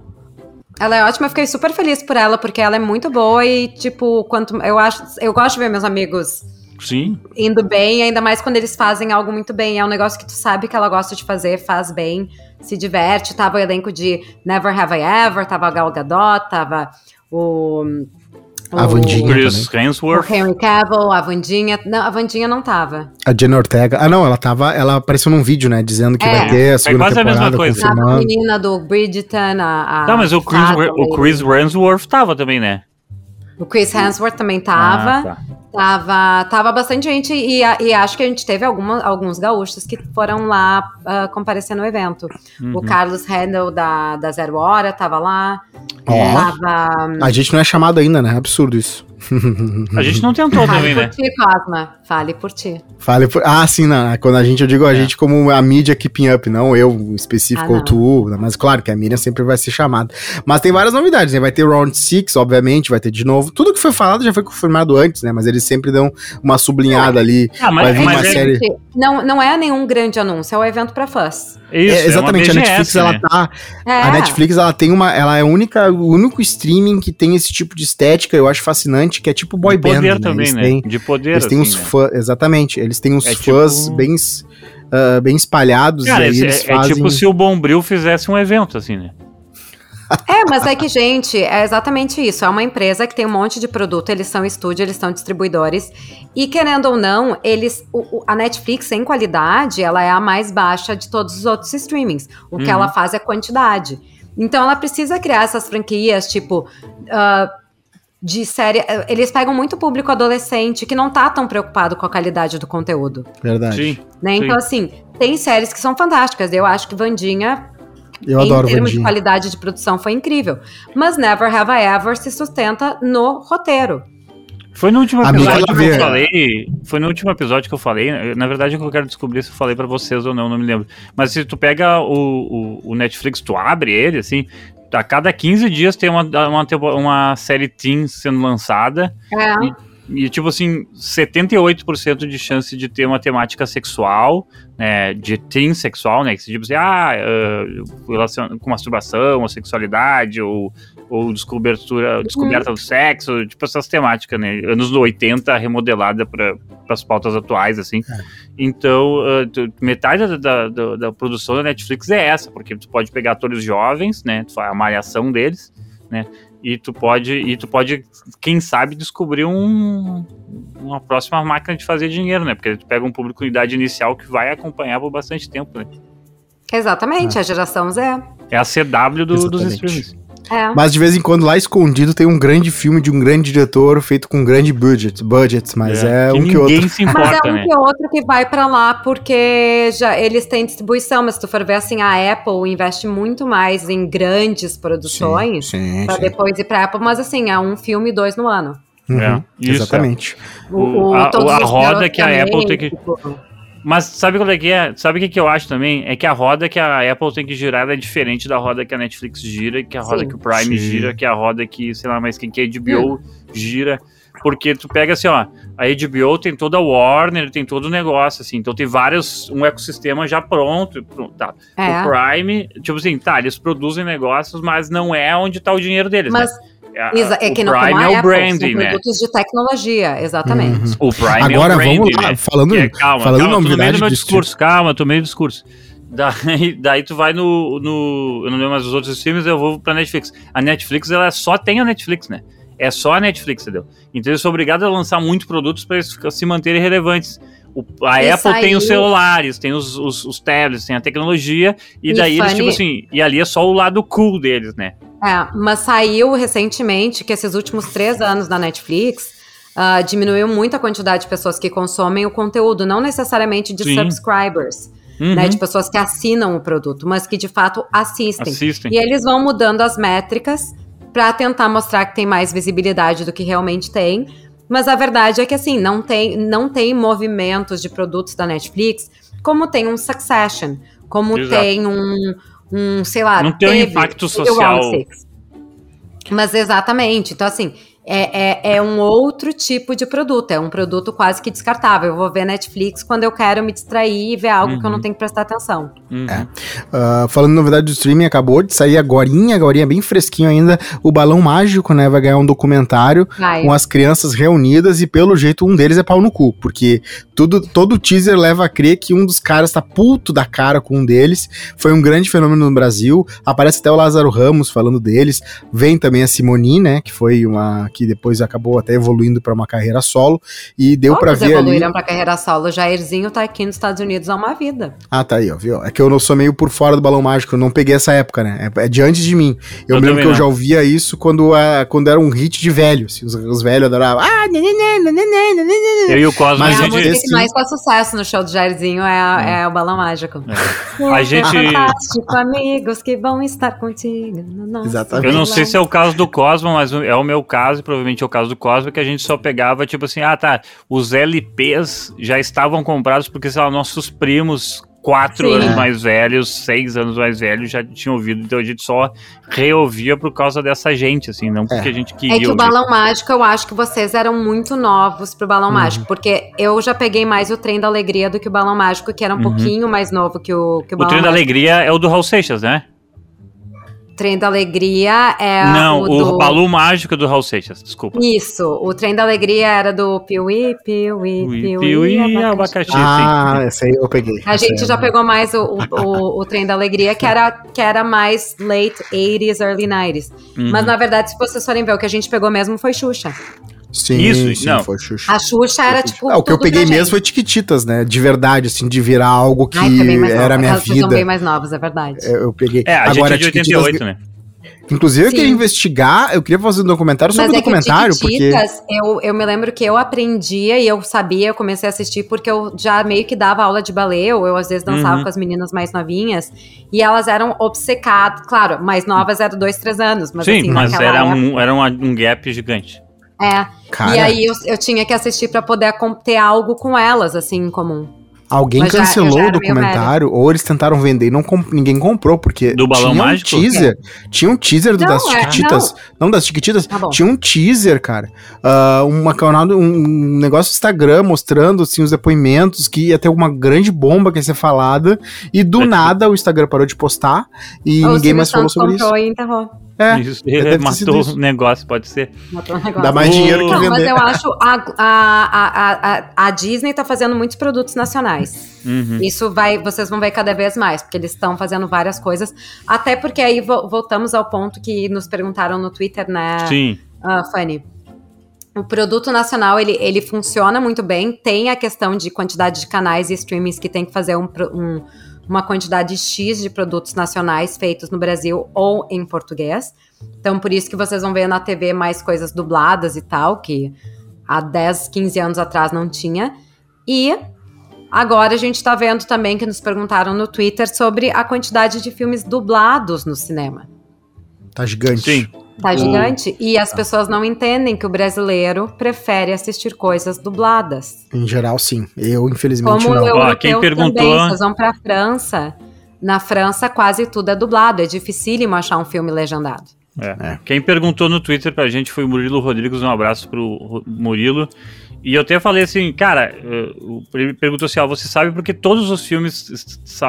Ela é ótima, eu fiquei super feliz por ela, porque ela é muito boa e, tipo, quanto. Eu acho. Eu gosto de ver meus amigos Sim. indo bem, ainda mais quando eles fazem algo muito bem. É um negócio que tu sabe que ela gosta de fazer, faz bem, se diverte. Tava o elenco de Never Have I Ever, tava a Gal Gadot, tava o. A o- Wandinha. Chris O Hemsworth. Henry Cavill, a Vandinha. Não, a Vandinha não tava. A Jenna Ortega. Ah, não, ela tava. Ela apareceu num vídeo, né? Dizendo que É. vai ter a segunda quase a mesma temporada, coisa. Tava a menina do Bridgerton, a. a Tá, mas o Chris, o Chris Hemsworth tava também, né? O Chris Hemsworth também tava. Ah, tá. Tava, tava bastante gente e, e acho que a gente teve alguma, alguns gaúchos que foram lá ah, comparecer no evento. Uhum. O Carlos Handel da, da Zero Hora tava lá. Ó. Tava. A gente não é chamado ainda, né? Absurdo isso. A gente não tentou também, Fale por né? ti, Cosma. Fale por ti. Fale por... Ah, sim, não. Quando a gente, eu digo a É. gente como a mídia keeping up, não eu em específico Ah, ou tu. Mas claro que a Miriam sempre vai ser chamada. Mas tem várias novidades, né? Vai ter Round 6, obviamente, vai ter de novo. Tudo que foi falado já foi confirmado antes, né? Mas eles sempre dão uma sublinhada ali. Ah, Vai mas, vir mas uma é, série- Gente, não, não é nenhum grande anúncio, é o evento pra fãs. isso, É, exatamente, é uma a Netflix BGS, ela né? tá É. A Netflix, ela tem uma. Ela é a única, o único streaming que tem esse tipo de estética, eu acho fascinante, que é tipo boy De band. poder né? também, Eles né? têm, De poder, eles têm assim, uns né? fãs. Exatamente, eles têm uns É fãs tipo- bem, ah, bem espalhados. Cara, e aí eles é, é fazem. tipo se o Bombril fizesse um evento, assim, né? É, mas é que, gente, é exatamente isso. É uma empresa que tem um monte de produto, eles são estúdio, eles são distribuidores. E querendo ou não, eles. o- o- a Netflix, em qualidade, ela é a mais baixa de todos os outros streamings. O que Uhum. ela faz é quantidade. Então ela precisa criar essas franquias, tipo. ah, de série. Eles pegam muito público adolescente que não tá tão preocupado com a qualidade do conteúdo. Verdade. Sim. Né? Sim. Então, assim, tem séries que são fantásticas. Eu acho que Vandinha Eu em adoro termos de qualidade de produção foi incrível. Mas Never Have I Ever se sustenta no roteiro. Foi no último Amiga, episódio que eu falei. Foi no último episódio que eu falei. Na verdade, eu quero descobrir se eu falei pra vocês ou não, não me lembro. Mas se tu pega o, o, o Netflix, tu abre ele, assim. A cada 15 dias tem uma, uma, uma série teen sendo lançada. É. E, tipo assim, 78% de chance de ter uma temática sexual, né? De teen sexual, né? Que se tipo assim, ah, relacion- com masturbação, ou sexualidade, ou, ou descobertura, descoberta do sexo, tipo essas temáticas, né? Anos 80 remodelada para as pautas atuais, assim. Então, ah, tu- metade da, da, da- produção da Netflix é essa, porque tu pode pegar atores jovens, né? A malhação deles, né? E tu pode, e tu pode, quem sabe, descobrir um, uma próxima máquina de fazer dinheiro, né? Porque tu pega um público de idade inicial que vai acompanhar por bastante tempo, né? Exatamente, a geração Z. É a CW do- dos streams. É. Mas de vez em quando lá escondido tem um grande filme de um grande diretor feito com um grande budget, budget mas é, um que ninguém outro. se Mas importa, é um né? que outro que vai pra lá porque já eles têm distribuição, mas se tu for ver assim, a Apple investe muito mais em grandes produções Sim, pra sim. depois ir pra Apple, mas assim, é um filme e dois no ano. Uhum, É, isso, exatamente. O- a- todos a os roda que a Apple tem que- tipo, Mas sabe qual é que é? Sabe o que, que eu acho também? É que a roda que a Apple tem que girar é diferente da roda que a Netflix gira, que a roda Sim. que o Prime Sim. gira, que a roda que, sei lá, mais quem que a HBO gira. Porque tu pega assim, ó, a HBO tem toda a Warner, tem todo o negócio, assim, então tem vários, um ecossistema já pronto, pronto, tá. É. O Prime, tipo assim, tá, eles produzem negócios, mas não é onde tá o dinheiro deles, Mas né? A- exa- é o que não Prime como a é o Apple, branding, são né? produtos de tecnologia, exatamente. O Prime Agora é o branding, vamos lá, né? falando, Que é- calma, falando calma, na tô no meio novidade do meu discurso, calma, tô no meio do discurso. Daí, daí tu vai no, no. Eu não lembro mais os outros streams, eu vou pra Netflix. A Netflix, ela só tem a Netflix, né? É só a Netflix, entendeu? Então eles são obrigados a lançar muitos produtos pra eles se manterem relevantes. O- a E Apple tem os saiu- celulares, tem os, os, os tablets, tem a tecnologia, e E daí eles, Fanny- tipo assim, e ali é só o lado cool deles, né? É, mas saiu recentemente que esses últimos três anos da Netflix ah, diminuiu muito a quantidade de pessoas que consomem o conteúdo, não necessariamente de Sim. subscribers, Uhum, né? De pessoas que assinam o produto, mas que de fato assistem. assistem. E eles vão mudando as métricas para tentar mostrar que tem mais visibilidade do que realmente tem. Mas a verdade é que assim, não tem, não tem movimentos de produtos da Netflix como tem um Succession, como Exato. tem um, um, sei lá, Não tem um impacto social. Mas exatamente. Então, assim, é, é, é um outro tipo de produto. É um produto quase que descartável. Eu vou ver Netflix quando eu quero me distrair e ver algo que eu não Uhum. tenho que prestar atenção. Uhum. Ah, falando em novidade do streaming, acabou de sair agorinha, agorinha bem fresquinho ainda, o Balão Mágico, né, vai ganhar um documentário Vai. com as crianças reunidas e pelo jeito um deles é pau no cu, porque tudo, todo teaser leva a crer que um dos caras tá puto da cara com um deles, foi um grande fenômeno no Brasil, aparece até o Lázaro Ramos falando deles, vem também a Simoni, né, que foi uma, que depois acabou até evoluindo pra uma carreira solo, e deu pra Todos ver ali... evoluíram pra carreira solo. Jairzinho tá aqui nos Estados Unidos há uma vida. Ah, tá aí, ó, viu? É que eu não sou meio por fora do balão mágico, eu não peguei essa época, né? É, é de antes de mim. Eu, Eu me lembro que eu não. já ouvia isso quando, ah, quando era um hit de velho. Assim, os, os velhos adoravam. Ah, nenê, nenê, nenê, nenê. Eu e o Cosmo, Mas é a a gente, música que mais faz sucesso no show do Jairzinho, é, a- é o Balão Mágico. A gente- É fantástico, amigos que vão estar contigo. no Exatamente. Eu não sei se é o caso do Cosmo, mas é o meu caso, provavelmente é o caso do Cosmo, que a gente só pegava, tipo assim, ah tá, os LPs já estavam comprados porque, sei lá, nossos primos, quatro Sim. anos É. mais velhos, seis anos mais velhos, já tinham ouvido, então a gente só reouvia por causa dessa gente, assim, não porque a gente queria É que o ouvir. Balão Mágico, eu acho que vocês eram muito novos pro Balão Uhum. Mágico, porque eu já peguei mais o Trem da Alegria do que o Balão Mágico, que era um Uhum. pouquinho mais novo que o, que o O Balão Trem da Mágico. Alegria é o do Raul Seixas, né? Trem da Alegria é não, o o, do... Balu Mágico é do Raul Seixas, desculpa. Isso, o Trem da Alegria era do Piuí, Piuí, Piuí, Piuí, Piuí, abacaxi. abacaxi. Ah, essa aí eu peguei. A gente já pegou mais o, o, o, o Trem da Alegria, que era, que era mais late 80s, early 90s. Uhum. Mas na verdade, se vocês forem ver, o que a gente pegou mesmo foi Xuxa. Sim, Isso, sim, não. foi Xuxa. A Xuxa era tipo. Ah, o que eu peguei mesmo foi Tiquititas, né? De verdade, assim, de virar algo que Ai, era nova. a minha Aquelas pessoas são bem vida. mais novas, é verdade. Eu, eu peguei. É, a Agora, gente é de Tiquititas- 88, né? Inclusive, eu Sim. queria investigar, eu queria fazer um documentário sobre Mas o é que o documentário, porque. Tiquititas, eu, eu me lembro que eu aprendia e eu sabia, eu comecei a assistir porque eu já meio que dava aula de balé, ou eu às vezes dançava Uhum. com as meninas mais novinhas, e elas eram obcecadas, claro, mais novas eram dois, três anos, mas Sim, assim, mas era, época, um, era um, um gap gigante. É, Cara, e aí eu, eu tinha que assistir pra poder ter algo com elas, assim, em comum. alguém mas já- cancelou já o era meio documentário, ou eles tentaram vender e não comp- ninguém comprou, porque Do Balão tinha Mágico? um teaser. Tinha um teaser do- Não, das é, Chiquititas. Não. das Chiquititas. Tá bom. tinha um teaser, cara. Ah, uma canal, um negócio do Instagram mostrando assim, os depoimentos que ia ter uma grande bomba que ia ser falada. E do É. nada o Instagram parou de postar e o ninguém mais falou sobre isso. e enterrou. É, Isso, matou o negócio, pode ser. Matou o negócio. dá mais dinheiro que Não, mas eu acho a, a, a, a, a Disney tá fazendo muitos produtos nacionais. Uhum. Isso vai, vocês vão ver cada vez mais, porque eles estão fazendo várias coisas. Até porque aí vo- voltamos ao ponto que nos perguntaram no Twitter, né, Sim. ah, Fanny? O produto nacional, ele, ele funciona muito bem. Tem a questão de quantidade de canais e streamings que tem que fazer um, um- uma quantidade X de produtos nacionais feitos no Brasil ou em português. Então, por isso que vocês vão ver na TV mais coisas dubladas e tal, que há 10, 15 anos atrás não tinha. E agora a gente tá vendo também que nos perguntaram no Twitter sobre a quantidade de filmes dublados no cinema. Tá gigante. Sim. Tá gigante. E as pessoas não entendem que o brasileiro prefere assistir coisas dubladas. Em geral, sim. Eu, infelizmente, Como não. Ó, europeu quem perguntou- também, vocês vão pra França. Na França, quase tudo é dublado. É dificílimo achar um filme legendado. É. Quem perguntou no Twitter pra gente foi o Murilo Rodrigues. Um abraço pro Ro- Murilo. E eu até falei assim, cara, eh, o- ele perguntou assim: ó, você sabe porque todos os filmes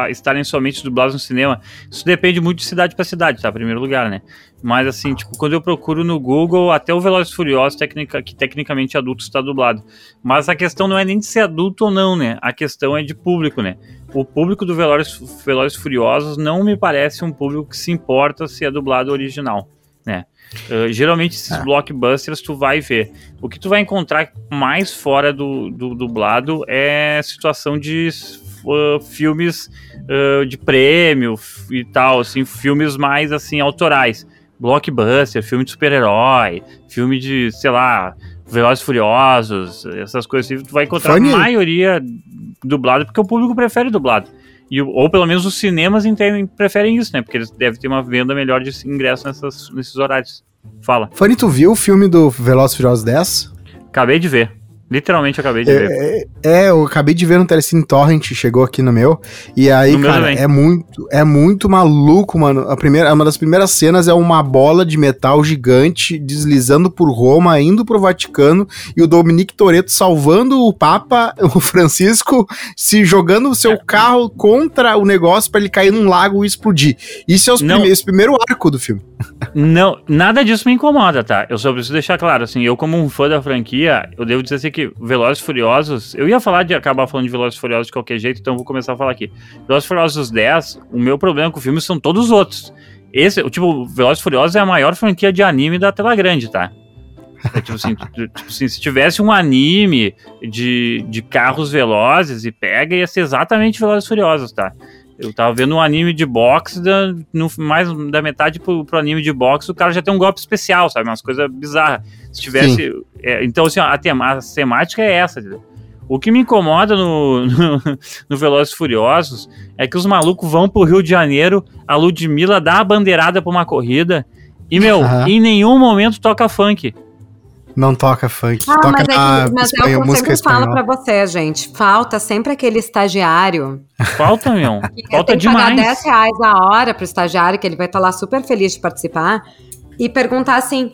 estarem somente dublados no cinema? Isso depende muito de cidade pra cidade, tá? Em primeiro lugar, né? Mas assim, tipo, quando eu procuro no Google, até o Velozes Furiosos, tecnica, que tecnicamente adulto está dublado. Mas a questão não é nem de ser adulto ou não, né? A questão é de público, né? O público do Velozes, Velozes Furiosos não me parece um público que se importa se é dublado original, né? Uh, geralmente esses É. blockbusters tu vai ver. O que tu vai encontrar mais fora do, do dublado é situação de uh, filmes uh, de prêmio e tal, assim, filmes mais assim autorais. Blockbuster, filme de super-herói, filme de, sei lá, Velozes Furiosos, essas coisas assim, tu vai encontrar Funny. a maioria dublado porque o público prefere dublado. E, ou pelo menos os cinemas entendem, preferem isso, né? Porque eles devem ter uma venda melhor de ingresso nessas, nesses horários. Fala. Fanny, tu viu o filme do Velozes e Furiosos 10? Acabei de ver. Literalmente acabei de ver. É, é, eu acabei de ver no Telecine Torrent, chegou aqui no meu. E aí, No cara, é muito, é muito maluco, mano. A primeira, uma das primeiras cenas é uma bola de metal gigante deslizando por Roma, indo pro Vaticano, e o Dominique Toretto salvando o Papa, o Francisco, se jogando o seu carro contra o negócio pra ele cair num lago e explodir. Isso é os prime- esse primeiro arco do filme. Não, nada disso me incomoda, tá? Eu só preciso deixar claro, assim, eu como um fã da franquia, eu devo dizer assim que Velozes e Furiosos, eu ia falar de acabar falando de Velozes Furiosos de qualquer jeito, então vou começar a falar aqui. Velozes Furiosos 10, o meu problema com o filme são todos os outros. Esse, o tipo, Velozes Furiosos é a maior franquia de anime da tela grande, tá? É, tipo, assim, tipo assim, se tivesse um anime de, de carros velozes e pega, ia ser exatamente Velozes Furiosos, tá? Eu tava vendo um anime de boxe, da, no, mais da metade pro, pro anime de boxe, o cara já tem um golpe especial, sabe? Umas coisas bizarras. Se tivesse. é, então, assim, a, tema, a temática é essa? O que me incomoda no, no, no Velozes Furiosos é que os malucos vão pro Rio de Janeiro, a Ludmilla dá a bandeirada pra uma corrida, e, meu, Aham. em nenhum momento toca funk. Não toca funk, Ah, toca mas é, que, mas é o que eu sempre falo pra você, gente. Falta sempre aquele estagiário Falta, meu. Falta que pagar demais. 10 reais a hora pro estagiário, que ele vai estar lá super feliz de participar, e perguntar assim: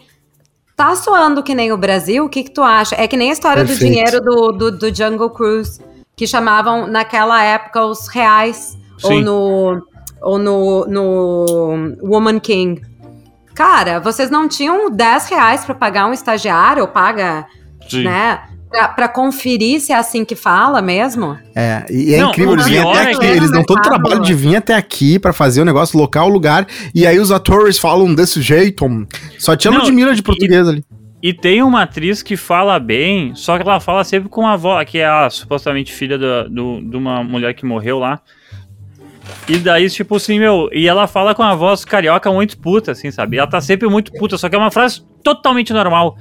tá soando que nem o Brasil? O que, que tu acha? É que nem a história do Perfeito. dinheiro do, do, do Jungle Cruise, que chamavam naquela época os reais, ou Sim. no, ou no, no Woman King. Cara, vocês não tinham 10 reais pra pagar um estagiário, ou paga, Sim. né? Pra, pra conferir se é assim que fala mesmo? É, e é Não, incrível, eles vêm até é aqui, que- eles dão todo o trabalho de vir até aqui pra fazer o negócio, local, lugar, e aí os atores falam desse jeito. Só tinha Não, Ludmilla de português ali. E tem uma atriz que fala bem, só que ela fala sempre com a avó, que é a supostamente filha da- do, de uma mulher que morreu lá. E daí, tipo assim, meu, e ela fala com a voz carioca muito puta, assim, sabe? Ela tá sempre muito puta, só que é uma frase totalmente normal.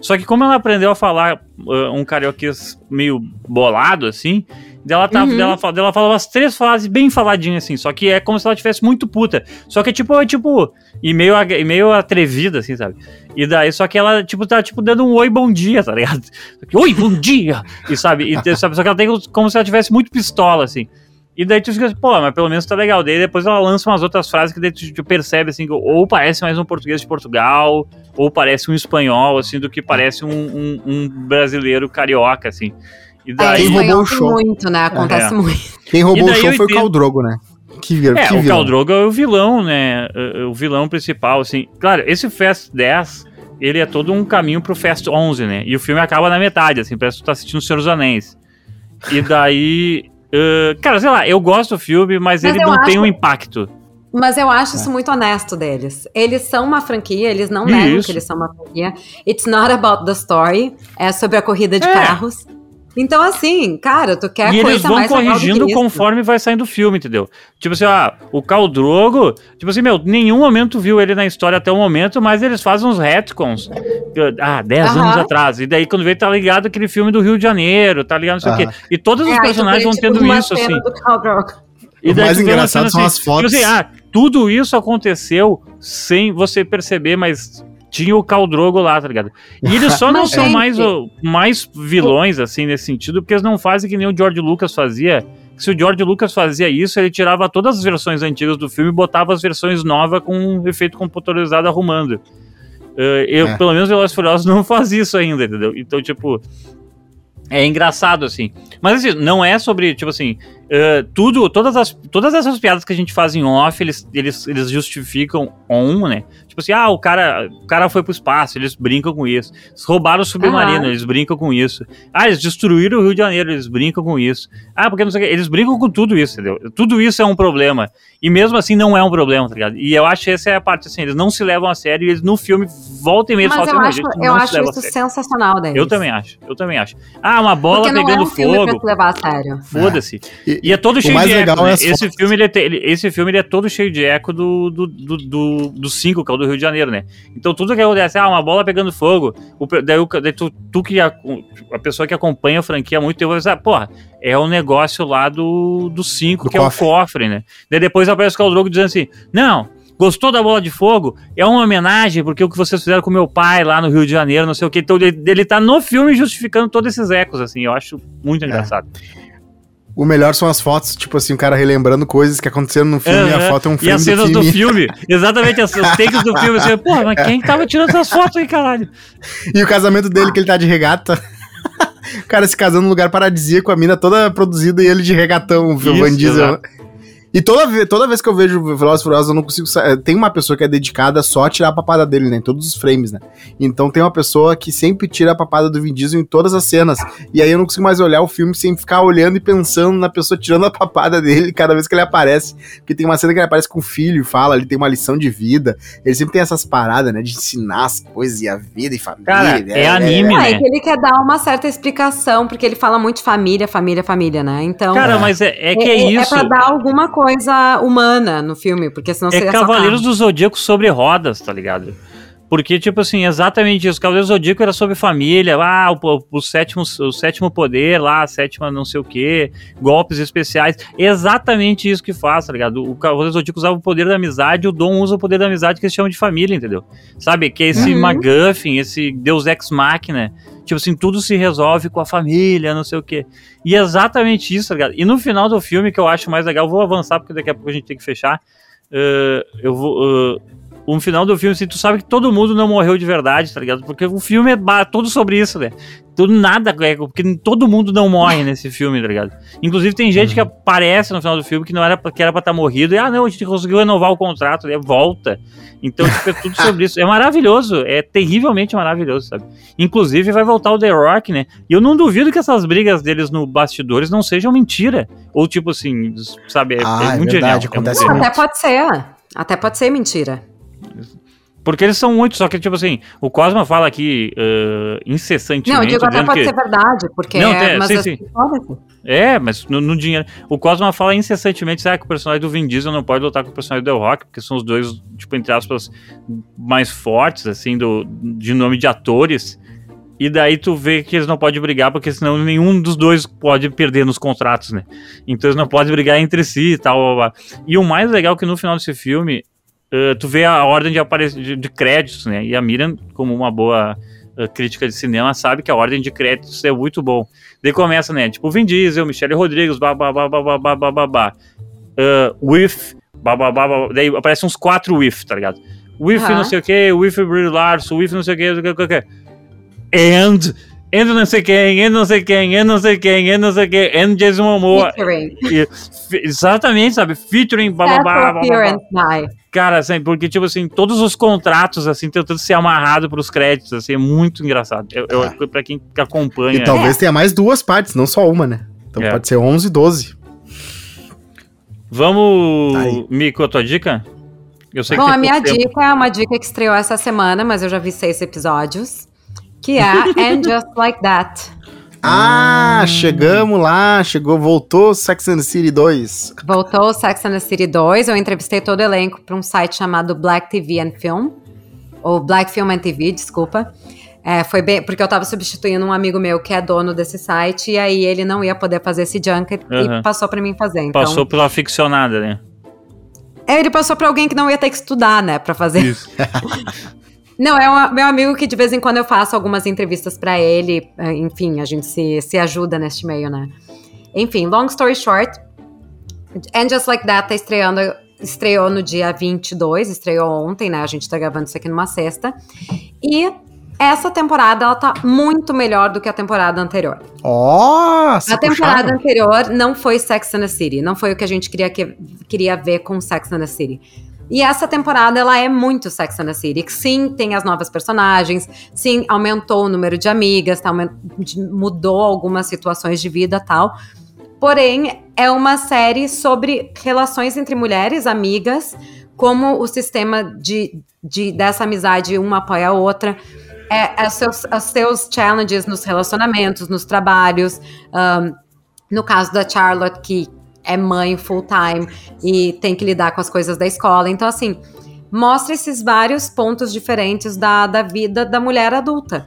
Só que como ela aprendeu a falar uh, um carioquês meio bolado, assim, dela, tá, Uhum. dela, fala, dela fala umas três frases bem faladinhas, assim, só que é como se ela tivesse muito puta. Só que, tipo, é tipo, e meio, e meio atrevida, assim, sabe? E daí, só que ela, tipo, tá, tipo, dando um oi, bom dia, tá ligado? Oi, bom dia! E sabe, e, sabe? Só que ela tem como se ela tivesse muito pistola, assim. E daí tu fica assim, pô, mas pelo menos tá legal. Daí depois ela lança umas outras frases que daí tu, tu percebe, assim, que ou parece mais um português de Portugal, ou parece um espanhol, assim, do que parece um, um- um brasileiro carioca, assim. E É, daí... Quem roubou o show? muito, né? Acontece É. muito. Quem roubou E o show foi o. Caldrogo, né? Que, vir, É, que o vilão. Caldrogo é o vilão, né? O o vilão principal, assim. Claro, esse Fast 10, ele é todo um caminho pro Fast 11, né? E o filme acaba na metade, assim, parece que tu tá assistindo O Senhor dos Anéis. E daí... eh, cara, sei lá, eu gosto do filme, mas, Mas ele não tem acho- um impacto. Mas eu acho É. isso muito honesto deles. Eles são uma franquia, eles não negam Isso. que eles são uma franquia. It's not about the story, é sobre a corrida de É. carros. Então, assim, cara, tu quer e coisa eles vão corrigindo conforme vai saindo o filme, entendeu? Tipo assim, ah, o Caldrogo, tipo assim, meu, nenhum momento viu ele na história até o momento, mas eles fazem uns retcons, ah, 10 Aham. anos atrás, e daí quando vem tá ligado aquele filme do Rio de Janeiro, tá ligado, não sei o quê. E todos os É, personagens vão tipo, tendo isso, assim. Drogo. E O daí mais engraçado cena são as tipo fotos. assim, ah, tudo isso aconteceu sem você perceber, mas tinha o Caldrogo lá, tá ligado? E eles só não são gente- mais, mais vilões, assim, nesse sentido, porque eles não fazem que nem o George Lucas fazia. Se o George Lucas fazia isso, ele tirava todas as versões antigas do filme e botava as versões novas com um efeito computadorizado arrumando. Eh, eu, É. pelo menos, Velozes Furiosos não faz isso ainda, entendeu? Então, tipo, é engraçado, assim. Mas, assim, não é sobre, tipo assim, eh, tudo, todas, as, todas essas piadas que a gente faz em off, eles, eles, eles justificam on, né? Tipo assim, ah, o cara, o cara foi pro espaço, eles brincam com isso. Eles roubaram o submarino, Aham. eles brincam com isso. Ah, eles destruíram o Rio de Janeiro, eles brincam com isso. Ah, porque não sei o que, eles brincam com tudo isso, entendeu? Tudo isso é um problema. E mesmo assim não é um problema, tá ligado? E eu acho que essa é a parte, assim, eles não se levam a sério e eles no filme voltam e Mas falam eu assim, acho, "Não, eu se acho isso sério." sensacional deles. Eu também acho, eu também acho. Ah, uma bola Porque não é pegando um filme pra fogo. se levar a sério. Foda-se. E- E é todo cheio mais de legal eco, né? é as Esse filme, ele é, te- ele- esse filme ele é todo cheio de eco do 5, do, do, do, do cinco, que é o do Rio de Janeiro, né? Então tudo que acontece, ah, uma bola pegando fogo, o, daí, o, daí tu, tu que a, a pessoa que acompanha a franquia há muito tempo vai pensar, porra, é o negócio lá do 5, do cinco, Do que cofre. é o cofre, né? Daí depois aparece o Caldrogo dizendo assim, não, gostou da bola de fogo? É uma homenagem porque o que vocês fizeram com meu pai lá no Rio de Janeiro, não sei o que. Então ele, ele tá no filme justificando todos esses ecos, assim, eu acho muito engraçado. O melhor são as fotos, tipo assim, o cara relembrando coisas que aconteceram no filme e a foto é um E filme as cenas do filme. filme, exatamente, as, os takes do filme, assim, pô, mas quem tava tirando essas fotos aí, caralho? E o casamento dele, que ele tá de regata. o cara se casando num lugar paradisíaco, a mina toda produzida e ele de regatão, o Isso, Van Diesel. exato. E toda vez, toda vez que eu vejo Velozes e Furiosos, eu não consigo... sa- Tem uma pessoa que é dedicada só a tirar a papada dele, né? Em todos os frames, né? Então tem uma pessoa que sempre tira a papada do Vin Diesel em todas as cenas. E aí eu não consigo mais olhar o filme sem ficar olhando e pensando na pessoa tirando a papada dele cada vez que ele aparece. Porque tem uma cena que ele aparece com o filho e fala, ele tem uma lição de vida. Ele sempre tem essas paradas, né? De ensinar as coisas e a vida e família. Cara, né? é anime, Ah, né? é que ele quer dar uma certa explicação, porque ele fala muito de família, família, família, né? Então. Cara, mas é, é que é, isso. É pra dar alguma coisa humana no filme, porque senão É Cavaleiros do Zodíaco sobre rodas, tá ligado? Porque, tipo assim, exatamente isso. Cavaleiros do Zodíaco era sobre família, ah, o, o, sétimo, o sétimo poder lá, a sétima não sei o quê, golpes especiais. Exatamente isso que faz, tá ligado? O Cavaleiro do Zodíaco usava o poder da amizade, o Dom usa o poder da amizade que eles chamam de família, entendeu? Sabe? Que é esse Uhum. MacGuffin, esse Deus Ex Machina. Tipo assim, tudo se resolve com a família, não sei o quê. E é exatamente isso, tá ligado? E no final do filme, que eu acho mais legal, vou avançar porque daqui a pouco a gente tem que fechar. Uh, eu vou. Uh, um final do filme, assim, tu sabe que todo mundo não morreu de verdade, tá ligado? Porque o filme é todo sobre isso, né? Tudo nada, é, porque todo mundo não morre nesse filme, tá ligado? Inclusive tem gente que aparece no final do filme que não era pra- que era pra estar morrido, e ah, não, a gente conseguiu renovar o contrato, né? Volta. Então, tipo, é tudo sobre isso. É maravilhoso, é terrivelmente maravilhoso, sabe? Inclusive vai voltar o The Rock, né? E eu não duvido que essas brigas deles no bastidores não sejam mentira. Ou tipo assim, sabe? É, Ah, é muito verdade, genial. acontece é muito Até pode ser. Até pode ser mentira. Porque eles são muito, só que, tipo assim, o Cosma fala aqui uh, incessantemente. Não, eu digo até pode que- ser verdade, porque. Não, tem- mas sim, assim, sim. foda-se. É, mas no, no dinheiro. O Cosma fala incessantemente sabe, que o personagem do Vin Diesel não pode lutar com o personagem do The Rock, porque são os dois, tipo, entre aspas, mais fortes, assim, do, de nome de atores. E daí tu vê que eles não podem brigar, porque senão nenhum dos dois pode perder nos contratos, né? Então eles não podem brigar entre si e tal. blá, blá. E o mais legal é que no final desse filme, eh, tu vê a ordem de, apare- de, de créditos, né? E a Miriam, como uma boa eh, crítica de cinema, sabe que a ordem de créditos é muito bom. Daí começa, né? Tipo, Vin Diesel, Michelle Rodrigues, babá, babá, babá, babá. Uh, with, babá, babá, daí aparecem uns quatro with, tá ligado? With Aham. não sei o que, with Brie Larson, with não sei o que, não sei o que, não sei o que. And, and não sei quem, and não sei quem, and não sei quem, and não sei quem, and Jason Momoa. Featuring. E- fe- exatamente, sabe? Featuring, babá, Special babá, babá. appearance by. Cara, assim, porque, tipo assim, todos os contratos, assim, tentando ser amarrado pros créditos, assim, é muito engraçado. Eu, eu, pra quem acompanha. E talvez tenha mais duas partes, não só uma, né? Então É. pode ser 11, 12. Vamos, Aí. Mico, a tua dica? Eu sei Bom, que a tem minha tempo. dica é uma dica que estreou essa semana, mas eu já vi seis episódios. Que é And Just Like That. Ah, chegamos lá, chegou, voltou Sex and the City 2. Voltou Sex and the City 2. Eu entrevistei todo o elenco para um site chamado Black TV and Film. Ou Black Film and TV, desculpa. É, foi bem, porque eu tava substituindo um amigo meu que é dono desse site, e aí ele não ia poder fazer esse junket Aham. e passou pra mim fazer. Então, Passou pela ficcionada, né? É, ele passou pra alguém que não ia ter que estudar, né, pra fazer. Isso. Não, é um, meu amigo que de vez em quando eu faço algumas entrevistas para ele. eh, Enfim, a gente se, se ajuda neste meio, né? Enfim, long story short. And Just Like That tá estreando, estreou no dia 22, estreou ontem, né? A gente tá gravando isso aqui numa sexta. E essa temporada, ela tá muito melhor do que a temporada anterior. Ó, se A temporada puxaram. anterior não foi Sex and the City, não foi o que a gente queria, que, queria ver com Sex and the City. E essa temporada, ela é muito Sex and the City. Sim, tem as novas personagens, sim, aumentou o número de amigas, tá, mudou algumas situações de vida tal. Porém, é uma série sobre relações entre mulheres, amigas, como o sistema de, de- dessa amizade uma apoia a outra. É, é os, seus, os seus challenges nos relacionamentos, nos trabalhos. ahn, no caso da Charlotte, que é mãe full time e tem que lidar com as coisas da escola. Então, assim, mostra esses vários pontos diferentes da, da vida da mulher adulta.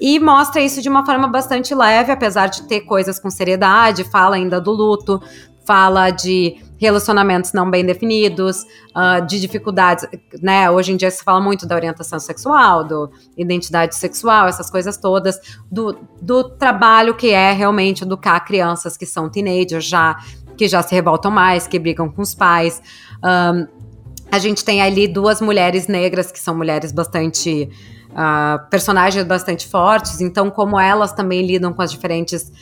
E mostra isso de uma forma bastante leve, apesar de ter coisas com seriedade, fala ainda do luto, fala de relacionamentos não bem definidos, ah, de dificuldades, né? Hoje em dia se fala muito da orientação sexual, do identidade sexual, essas coisas todas, do, do trabalho que é realmente educar crianças que são teenagers já, que já se revoltam mais, que brigam com os pais. Ahn, a gente tem ali duas mulheres negras que são mulheres bastante. ah, personagens bastante fortes, então, como elas também lidam com as diferentes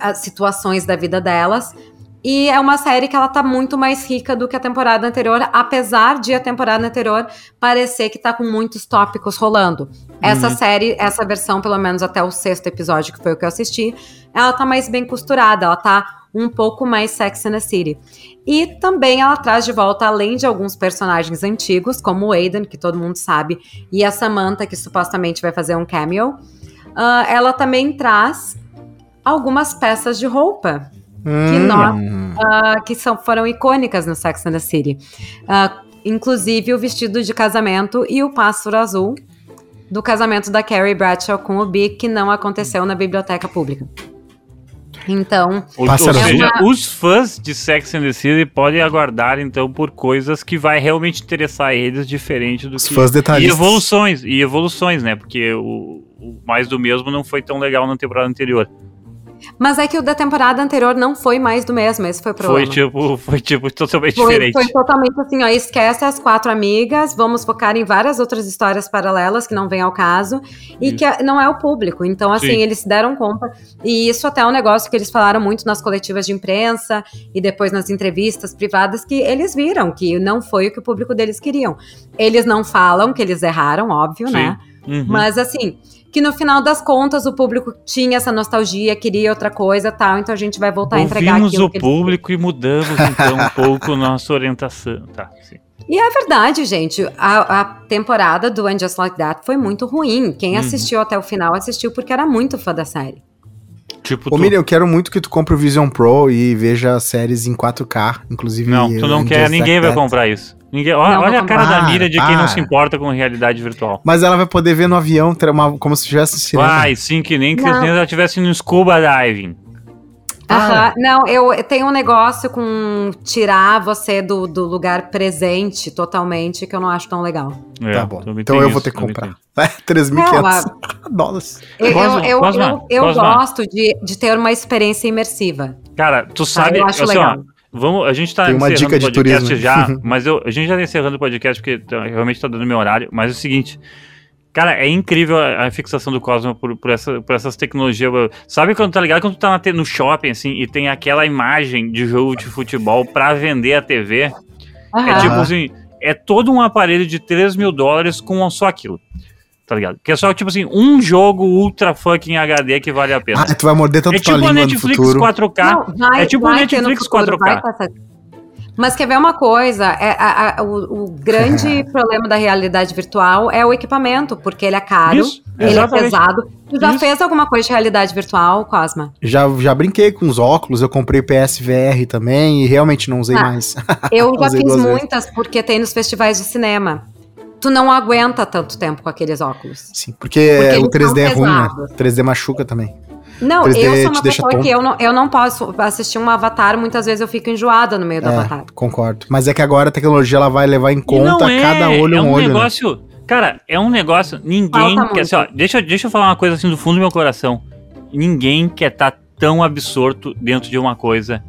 ah, situações da vida delas. E é uma série que ela tá muito mais rica do que a temporada anterior, apesar de a temporada anterior parecer que tá com muitos tópicos rolando. Essa série, essa versão, pelo menos até o sexto episódio, que foi o que eu assisti, ela tá mais bem costurada, ela tá um pouco mais Sex and the City. E também ela traz de volta, além de alguns personagens antigos, como o Aiden, que todo mundo sabe, e a Samantha, que supostamente vai fazer um cameo, ah, ela também traz algumas peças de roupa que Hum. nós ah, que são, foram icônicas no Sex and the City. Ah, inclusive o vestido de casamento e o pássaro azul do casamento da Carrie Bradshaw com o Bic, que não aconteceu na biblioteca pública. Então, Ou, seja, É uma- os fãs de Sex and the City podem aguardar, então, por coisas que vai realmente interessar eles, diferente do Os que... fãs E detalhistas. evoluções, e evoluções, né? Porque o, o mais do mesmo não foi tão legal na temporada anterior. Mas é que o da temporada anterior não foi mais do mesmo, esse foi o problema. Foi tipo, foi tipo totalmente Foi, diferente. foi totalmente assim, ó, esquece as quatro amigas, vamos focar em várias outras histórias paralelas que não vem ao caso e que é- não é o público. Então, assim, Sim. eles se deram conta, e isso até é um negócio que eles falaram muito nas coletivas de imprensa e depois nas entrevistas privadas, que eles viram que não foi o que o público deles queriam. Eles não falam que eles erraram, óbvio, Sim. né? Uhum. Mas assim, que no final das contas o público tinha essa nostalgia, queria outra coisa tal, então a gente vai voltar a entregar Ouvimos aquilo o que eles público e mudamos, então, um pouco nossa orientação. Tá, sim. E é verdade, gente. A, a temporada do And Just Like That foi muito ruim. Quem Uhum. assistiu até o final assistiu porque era muito fã da série. Tipo, Ô, tu- Miriam, eu quero muito que tu compre o Vision Pro e veja séries em 4K, inclusive. Não, tu não quer, ninguém Like vai That. comprar isso. Ninguém, olha Não vou olha a cara da Miriam de quem não se importa com realidade virtual. Mas ela vai poder ver no avião, ter uma- como se estivesse cinema. Vai, sim, que nem que ela estivesse no scuba diving. Aham. Não, eu, tenho um negócio com tirar você do, do lugar presente totalmente que eu não acho tão legal. É, tá bom. Então eu vou isso, ter que comprar. É, 3.500 dólares. Eu, eu, eu, eu, eu gosto de, de ter uma experiência imersiva. Cara, tu sabe, eu acho assim, ó, legal. Vamos, a gente tá Tem uma encerrando dica o de podcast turismo. já, mas eu, a gente já tá encerrando o podcast porque tá- realmente tá dando meu horário, mas é o seguinte, cara, é incrível a, a fixação do Cosmo por, por, essa, por essas tecnologias, sabe quando tá ligado, quando tu tá na no shopping, assim, e tem aquela imagem de jogo de futebol pra vender a TV, é Aham. tipo assim, é todo um aparelho de 3 mil dólares com só aquilo. Tá ligado? Que é só, tipo assim, um jogo ultra fucking HD que vale a pena. Ah, tu vai morder tanto é tua tipo a língua no Netflix futuro. 4K. Não, vai- é tipo vai Netflix futuro, 4K. vai. Mas quer ver uma coisa? É, a- a- o, o grande problema da realidade virtual é o equipamento, porque ele é caro, Isso, ele exatamente. é pesado. Tu já Isso. fez alguma coisa de realidade virtual, Cosma? Já, já brinquei com os óculos, eu comprei PSVR também e realmente não usei Ah. mais. Eu já fiz duas vezes. muitas porque tem nos festivais de cinema. Tu não aguenta tanto tempo com aqueles óculos. Sim, porque, Porque o eles 3D é ruim, né? pesados. 3D machuca também. Não, 3D eu sou uma pessoa que tonto. eu não, eu não posso assistir um avatar, muitas vezes eu fico enjoada no meio do É, avatar. concordo. Mas é que agora a tecnologia ela vai levar em conta é, cada olho é um um olho. né? negócio. Cara, é um negócio. Ninguém quer. Assim, ó, deixa, deixa eu falar uma coisa assim do fundo do meu coração. Ninguém quer estar tão absorto dentro de uma coisa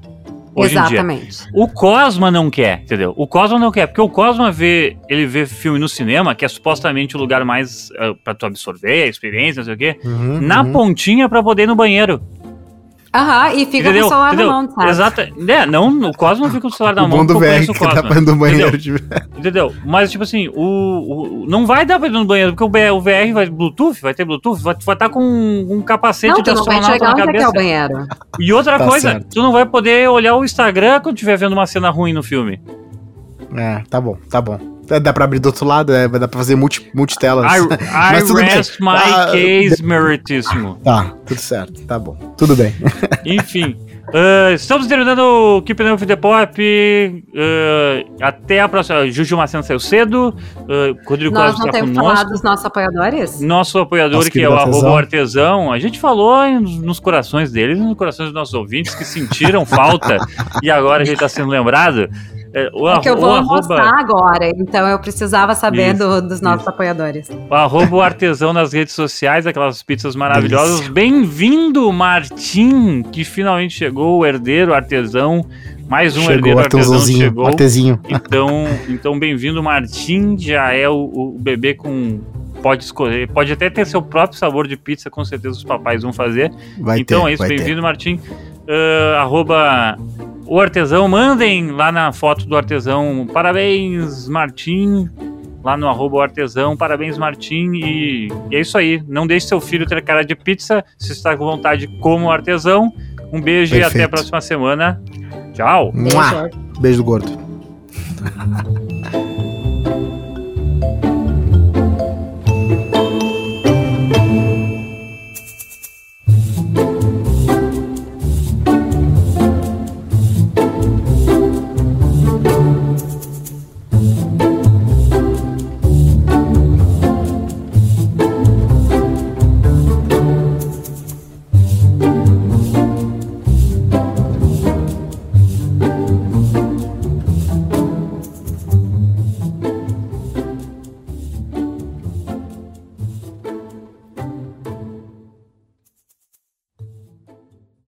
hoje em dia. Exatamente. O Cosma não quer, entendeu? O Cosma não quer, porque o Cosma vê, ele vê filme no cinema, que é supostamente o lugar mais uh, para tu absorver a experiência, não sei o quê, Uhum, na uhum. pontinha pra poder ir no banheiro. Aham, e fica entendeu? com o celular entendeu? na mão, sabe? Exato. É, não, o Cosma não fica com o celular na O mão, bom do VR que tá Cosma. pra ir no banheiro. Entendeu? de- Entendeu? Mas, tipo assim, o, o- não vai dar pra ir no banheiro, porque o, VR vai Bluetooth, vai ter Bluetooth, vai estar com um, um capacete Não, de tu não vai astronauta chegar na onde é que é cabeça. o banheiro. E outra Tá coisa, certo. tu não vai poder olhar o Instagram quando estiver vendo uma cena ruim no filme. É, tá bom, tá bom. É, Dá pra abrir do outro lado, é, vai dar pra fazer multi, multitelas. I, Mas I tudo bem. rest my Ah, case, meritíssimo. Tá, tudo certo, tá bom. Tudo bem. Enfim. ah, estamos terminando o Keep Up the Pop. ah, até a próxima. Juju Macena saiu cedo. Uh, Rodrigo Nós Costa não está temos conosco. falado dos nossos apoiadores? Nosso apoiador, Nosso que é o artesão. artesão, a gente falou nos corações deles, nos corações dos nossos ouvintes que sentiram falta e agora a gente está sendo lembrado. É, o, É que eu vou o arroba, almoçar agora, então eu precisava saber Isso, do- dos nossos isso. apoiadores. o arroba o artesão nas redes sociais, aquelas pizzas maravilhosas. Bem-vindo, Martim, que finalmente chegou, o herdeiro artesão. Mais um chegou herdeiro o artesão artesãozinho, chegou. artesinho. Então, então bem-vindo, Martim. Já é o, o bebê com. Pode escolher, pode até ter seu próprio sabor de pizza, com certeza os papais vão fazer. Vai então ter, é isso, bem-vindo, Martim. Ah, arroba o artesão, mandem lá na foto do artesão. Parabéns, Martim. Lá no arroba o artesão, parabéns, Martim. E, e é isso aí. Não deixe seu filho ter cara de pizza. Se está com vontade, como artesão. Um beijo e até a Perfeito. próxima semana. Tchau. Mua. Beijo. Beijo do gordo.